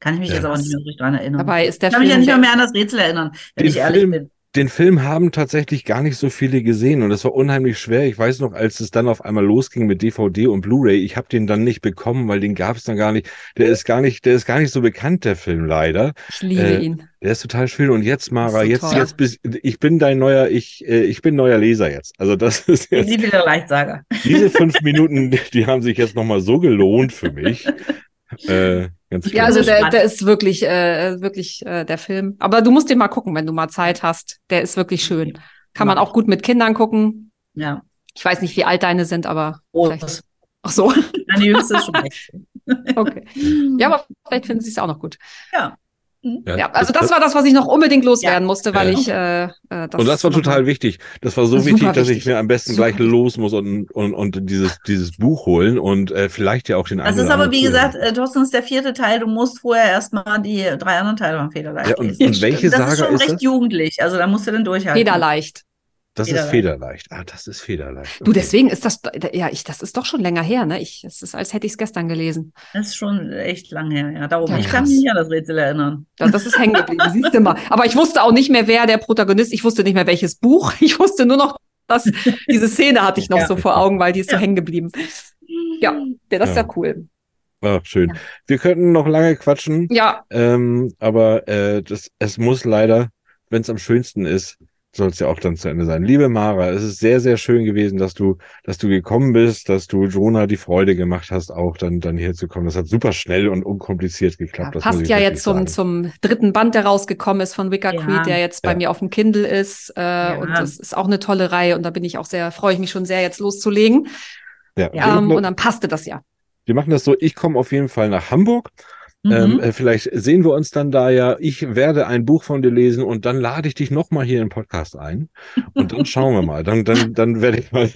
Kann ich mich Ja. jetzt aber nicht mehr so richtig dran erinnern. Dabei ist der ich kann mich ja Film nicht der- mehr an das Rätsel erinnern, wenn Den ich ehrlich Film- bin. Den Film haben tatsächlich gar nicht so viele gesehen und das war unheimlich schwer. Ich weiß noch, als es dann auf einmal losging mit DVD und Blu-ray, ich habe den dann nicht bekommen, weil den gab es dann gar nicht. Der ist gar nicht, der ist gar nicht so bekannt, der Film leider. Ich liebe Äh, ihn. Der ist total schön und jetzt Mara, so jetzt toll. jetzt bist ich bin dein neuer ich äh, ich bin neuer Leser jetzt. Also das ist Ich jetzt liebe wieder Leichtsager. diese fünf Minuten, die haben sich jetzt nochmal so gelohnt für mich. Äh, ganz Ja, also der, der ist wirklich, äh, wirklich äh, der Film. Aber du musst den mal gucken, wenn du mal Zeit hast. Der ist wirklich schön. Kann man auch gut mit Kindern gucken. Ja. Ich weiß nicht, wie alt deine sind, aber vielleicht. Groß. Ach so, Meine Jüngste ist schon recht. okay. Ja, aber vielleicht finden sie es auch noch gut. Ja. Ja, also das war das, was ich noch unbedingt loswerden Ja. musste, weil Ja. ich äh, äh, das und das war total wichtig. Das war so Super wichtig, dass ich wichtig. mir am besten Super gleich los muss und, und, und dieses, dieses Buch holen und äh, vielleicht ja auch den Das einen ist aber, anderen wie gesagt, äh, Thorsten ist der vierte Teil. Du musst vorher erstmal die drei anderen Teile von Federleicht Ja, und, lesen. und welche Das Saga ist schon ist recht das? jugendlich. Also da musst du dann durchhalten. Federleicht. Das ist Federleicht. federleicht. Ah, das ist federleicht. Du, Okay. deswegen ist das, ja, ich, das ist doch schon länger her, ne? Ich, es ist, als hätte ich es gestern gelesen. Das ist schon echt lang her, ja. Darum, Ja, ich kann mich nicht an das Rätsel erinnern. Ja, das ist hängen geblieben, siehst du mal. Aber ich wusste auch nicht mehr, wer der Protagonist, ich wusste nicht mehr, welches Buch. Ich wusste nur noch, dass diese Szene hatte ich noch Ja. so vor Augen, weil die ist so hängen geblieben. Ja, ja, das ist ja Ja. cool. Ach, schön. Ja. Wir könnten noch lange quatschen, Ja, ähm, aber äh, das, es muss leider, wenn es am schönsten ist, soll es ja auch dann zu Ende sein. Liebe Mara, es ist sehr, sehr schön gewesen, dass du, dass du gekommen bist, dass du Jonah die Freude gemacht hast, auch dann, dann hier zu kommen. Das hat super schnell und unkompliziert ja geklappt. das muss passt ja jetzt zum, sagen. zum dritten Band, der rausgekommen ist von Wicker Ja. Creed, der jetzt bei Ja. mir auf dem Kindle ist. Äh, Und das ist auch eine tolle Reihe und da bin ich auch sehr, freue ich mich schon sehr, jetzt loszulegen. Ja, Ähm, und dann passte das ja. wir machen das so, ich komme auf jeden Fall nach Hamburg. Mhm. Ähm, äh, vielleicht sehen wir uns dann da ja. Ich werde ein Buch von dir lesen und dann lade ich dich nochmal hier in den Podcast ein. Und dann schauen wir mal. Dann, dann, dann werde ich mal.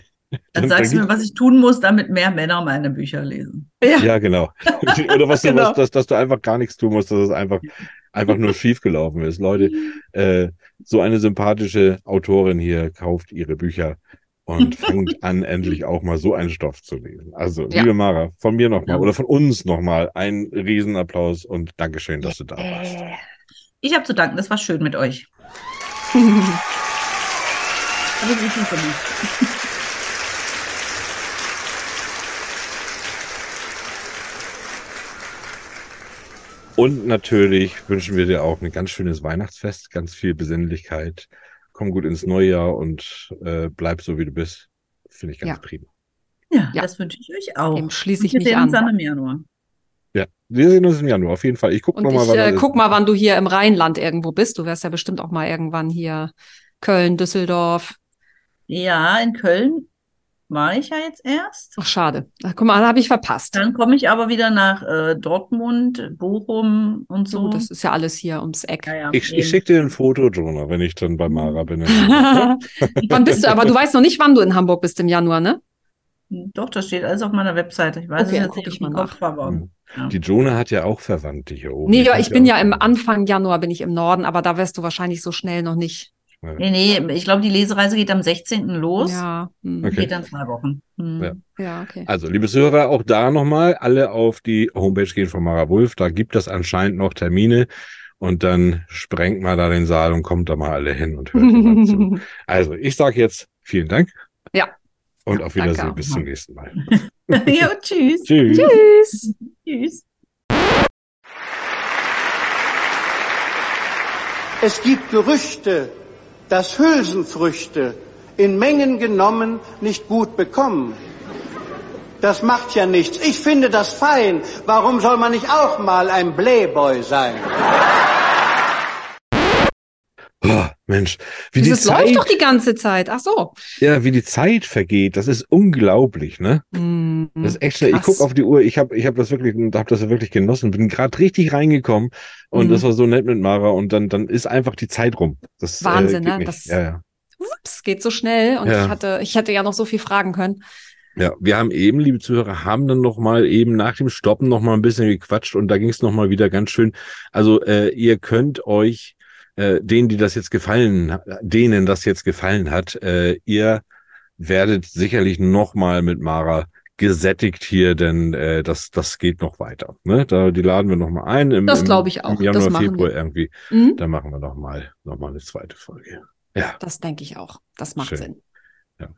dann sagst du mir, was ich tun muss, damit mehr Männer meine Bücher lesen. Ja, genau. Oder was, du- Genau. was dass, dass du einfach gar nichts tun musst, dass es einfach, einfach nur schief gelaufen ist. Leute, äh, so eine sympathische Autorin hier kauft ihre Bücher und fängt an, endlich auch mal so einen Stoff zu lesen. Also, Ja. liebe Mara, von mir nochmal Ja. oder von uns nochmal einen Riesenapplaus und Dankeschön, dass du da warst. Ich habe zu danken, das war schön mit euch. Alles richtig gemacht. Und natürlich wünschen wir dir auch ein ganz schönes Weihnachtsfest, ganz viel Besinnlichkeit. Komm gut ins neue Jahr und äh, bleib so, wie du bist. Finde ich ganz Ja. prima. Ja, Ja. das wünsche ich euch auch. Dem schließe ich wir mich sehen uns an. dann im Januar. Ja, wir sehen uns im Januar auf jeden Fall. Ich gucke nochmal, wann äh, guck mal, wann du hier im Rheinland irgendwo bist. Du wärst ja bestimmt auch mal irgendwann hier Köln, Düsseldorf. Ja, in Köln war ich ja jetzt erst. Ach, schade. Ach, guck mal, da habe ich verpasst. Dann komme ich aber wieder nach äh, Dortmund, Bochum und so. So, das ist ja alles hier ums Eck. ja, ja, Ich, ich schicke dir ein Foto, Jonah, wenn ich dann bei Mara bin. wann bist du? Aber du weißt noch nicht, wann du in Hamburg bist im Januar, ne? Doch, das steht alles auf meiner Webseite. Ich weiß Okay, es jetzt nicht ich mal aber ja. Die Jonah hat ja auch Verwandte hier oben. Nee, ja, kommt ich bin ja im Anfang Januar bin ich im Norden, aber da wärst du wahrscheinlich so schnell noch nicht. Nee, nee, ich glaube, die Lesereise geht am 16. los. Ja, hm. Okay. Geht dann zwei Wochen. Hm. Ja. ja, okay. Also, liebe Zuhörer, auch da nochmal alle auf die Homepage gehen von Mara Wulf. Da gibt es anscheinend noch Termine. Und dann sprengt mal da den Saal und kommt da mal alle hin und hört zu. Also, ich sage jetzt vielen Dank. Ja. Und auf Wiedersehen. Bis zum nächsten Mal. ja, tschüss. Tschüss. Tschüss. Tschüss. Es gibt Gerüchte, dass Hülsenfrüchte in Mengen genommen nicht gut bekommen. Das macht ja nichts. Ich finde das fein. Warum soll man nicht auch mal ein Playboy sein? Mensch, wie Dieses die Zeit, läuft doch die ganze Zeit. Ach so. ja, wie die Zeit vergeht, das ist unglaublich, ne? Hm, Das ist echt schnell. Ich krass. guck auf die Uhr. Ich habe ich hab das wirklich, hab das wirklich genossen. Bin gerade richtig reingekommen und Mhm. das war so nett mit Mara und dann, dann ist einfach die Zeit rum. Das, Wahnsinn, geht ne? Das- Ja, ja. Ups, geht so schnell und Ja. ich hatte, ich hätte ja noch so viel fragen können. Ja, wir haben eben, liebe Zuhörer, haben dann noch mal eben nach dem Stoppen noch mal ein bisschen gequatscht und da ging es noch mal wieder ganz schön. Also äh, ihr könnt euch äh, denen, die das jetzt gefallen, denen das jetzt gefallen hat, äh, ihr werdet sicherlich noch mal mit Mara gesättigt hier, denn äh, das das geht noch weiter. Ne? Da die laden wir noch mal ein. Im, Das glaube ich auch. Im Januar, Februar wir. irgendwie. Mhm. Da machen wir noch mal noch mal eine zweite Folge. Ja. Das denke ich auch. Das macht Schön. Sinn. Ja,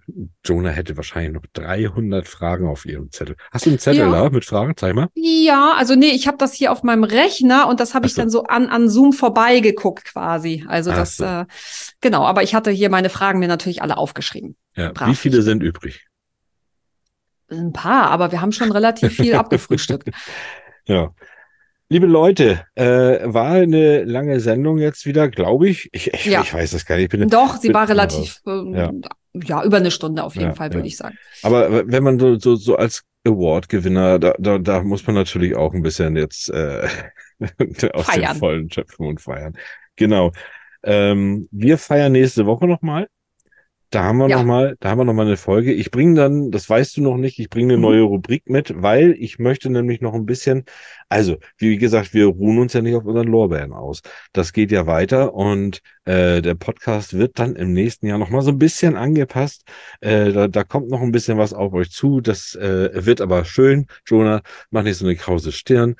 Jonah hätte wahrscheinlich noch 300 Fragen auf ihrem Zettel. Hast du einen Zettel Ja. da mit Fragen? Zeig mal. Ja, also nee, ich habe das hier auf meinem Rechner und das habe ich so. dann so an, an Zoom vorbeigeguckt quasi. Also Ach das, so. äh, genau, aber ich hatte hier meine Fragen mir natürlich alle aufgeschrieben. Ja. Brav. Wie viele sind übrig? Ein paar, aber wir haben schon relativ viel abgefrühstückt. Ja. Liebe Leute, äh, war eine lange Sendung jetzt wieder, glaube ich. Ich, ich, Ja. ich weiß das gar nicht. Ich bin, Doch, sie bin war relativ, ähm, Ja. Ja. über eine Stunde auf jeden Ja, Fall, ja. würde ich sagen. aber wenn man so, so, so als Award-Gewinner, da, da, da muss man natürlich auch ein bisschen jetzt äh, aus den Feiern. vollen schöpfen und feiern. Genau. Ähm, wir feiern nächste Woche nochmal. Da haben wir Ja. noch mal, da haben wir noch mal eine Folge. Ich bringe dann, das weißt du noch nicht, ich bringe eine Mhm. neue Rubrik mit, weil ich möchte nämlich noch ein bisschen, also wie gesagt, wir ruhen uns ja nicht auf unseren Lorbeeren aus. Das geht ja weiter und äh, der Podcast wird dann im nächsten Jahr noch mal so ein bisschen angepasst. Äh, da, da kommt noch ein bisschen was auf euch zu. Das äh, wird aber schön. Jonah, mach nicht so eine krause Stirn.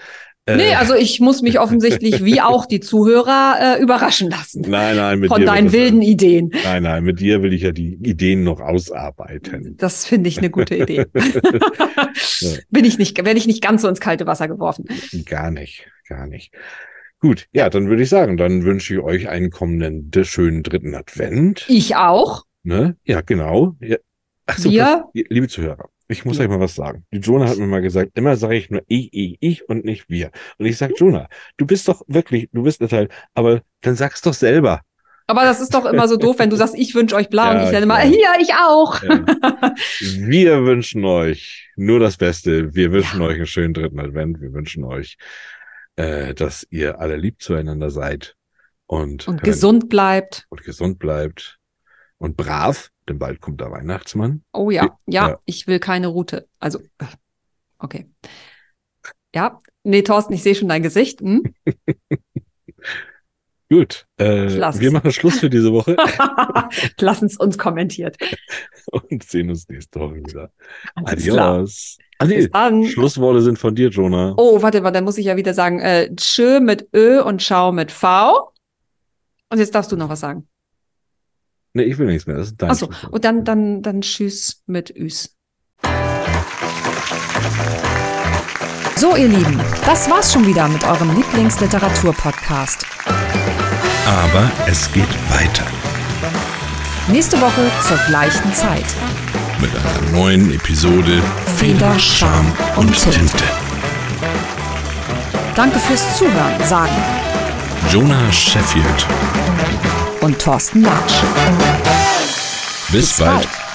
Äh, Nee, also ich muss mich offensichtlich wie auch die Zuhörer äh, überraschen lassen. nein, nein, mit Von dir deinen wilden Ideen. Nein, nein, mit dir will ich ja die Ideen noch ausarbeiten. Das finde ich eine gute Idee. Bin ich nicht, werde ich nicht ganz so ins kalte Wasser geworfen. Gar nicht, gar nicht. Gut, ja, dann würde ich sagen, dann wünsche ich euch einen kommenden schönen dritten Advent. Ich auch. Ne? Ja, genau. Ja. Ach so, Wir? liebe Zuhörer, ich muss Ja. euch mal was sagen. Die Jonah hat mir mal gesagt, immer sage ich nur ich, ich, ich und nicht wir. Und ich sage, Jonah, du bist doch wirklich, du bist ein Teil, aber dann sag's doch selber. Aber das ist doch immer so doof, wenn du sagst, ich wünsche euch blau Ja, und ich dann weiß. hier, ich auch. Ja. Wir wünschen euch nur das Beste. Wir wünschen euch einen schönen dritten Advent. Wir wünschen euch, äh, dass ihr alle lieb zueinander seid und, Und gesund bleibt. und gesund bleibt und brav, denn bald kommt der Weihnachtsmann. Oh ja, ja, Ja. ich will keine Route. Also, äh, okay. Ja, nee, Thorsten, ich sehe schon dein Gesicht. Hm? Gut, äh, wir machen Schluss für diese Woche Lass es uns kommentiert. und sehen uns nächste Woche wieder. Alles. Adios. Ah, nee, Bis dann. Schlussworte sind von dir, Jonah. Oh, warte mal, dann muss ich ja wieder sagen, äh, Tschö mit Ö und Schau mit V. Und jetzt darfst du noch was sagen. Nee, ich will nichts mehr. Das ist dein Achso, Schlusswort. und dann, dann, dann Tschüss mit Üs. So, ihr Lieben, das war's schon wieder mit eurem Lieblingsliteratur-Podcast. Aber es geht weiter Nächste Woche zur gleichen Zeit. mit einer neuen Episode Feder, Charme und Tinte. Tinte. Danke fürs Zuhören, sagen Jonah Sheffield. Und Thorsten Latsch. Bis, Bis bald. bald.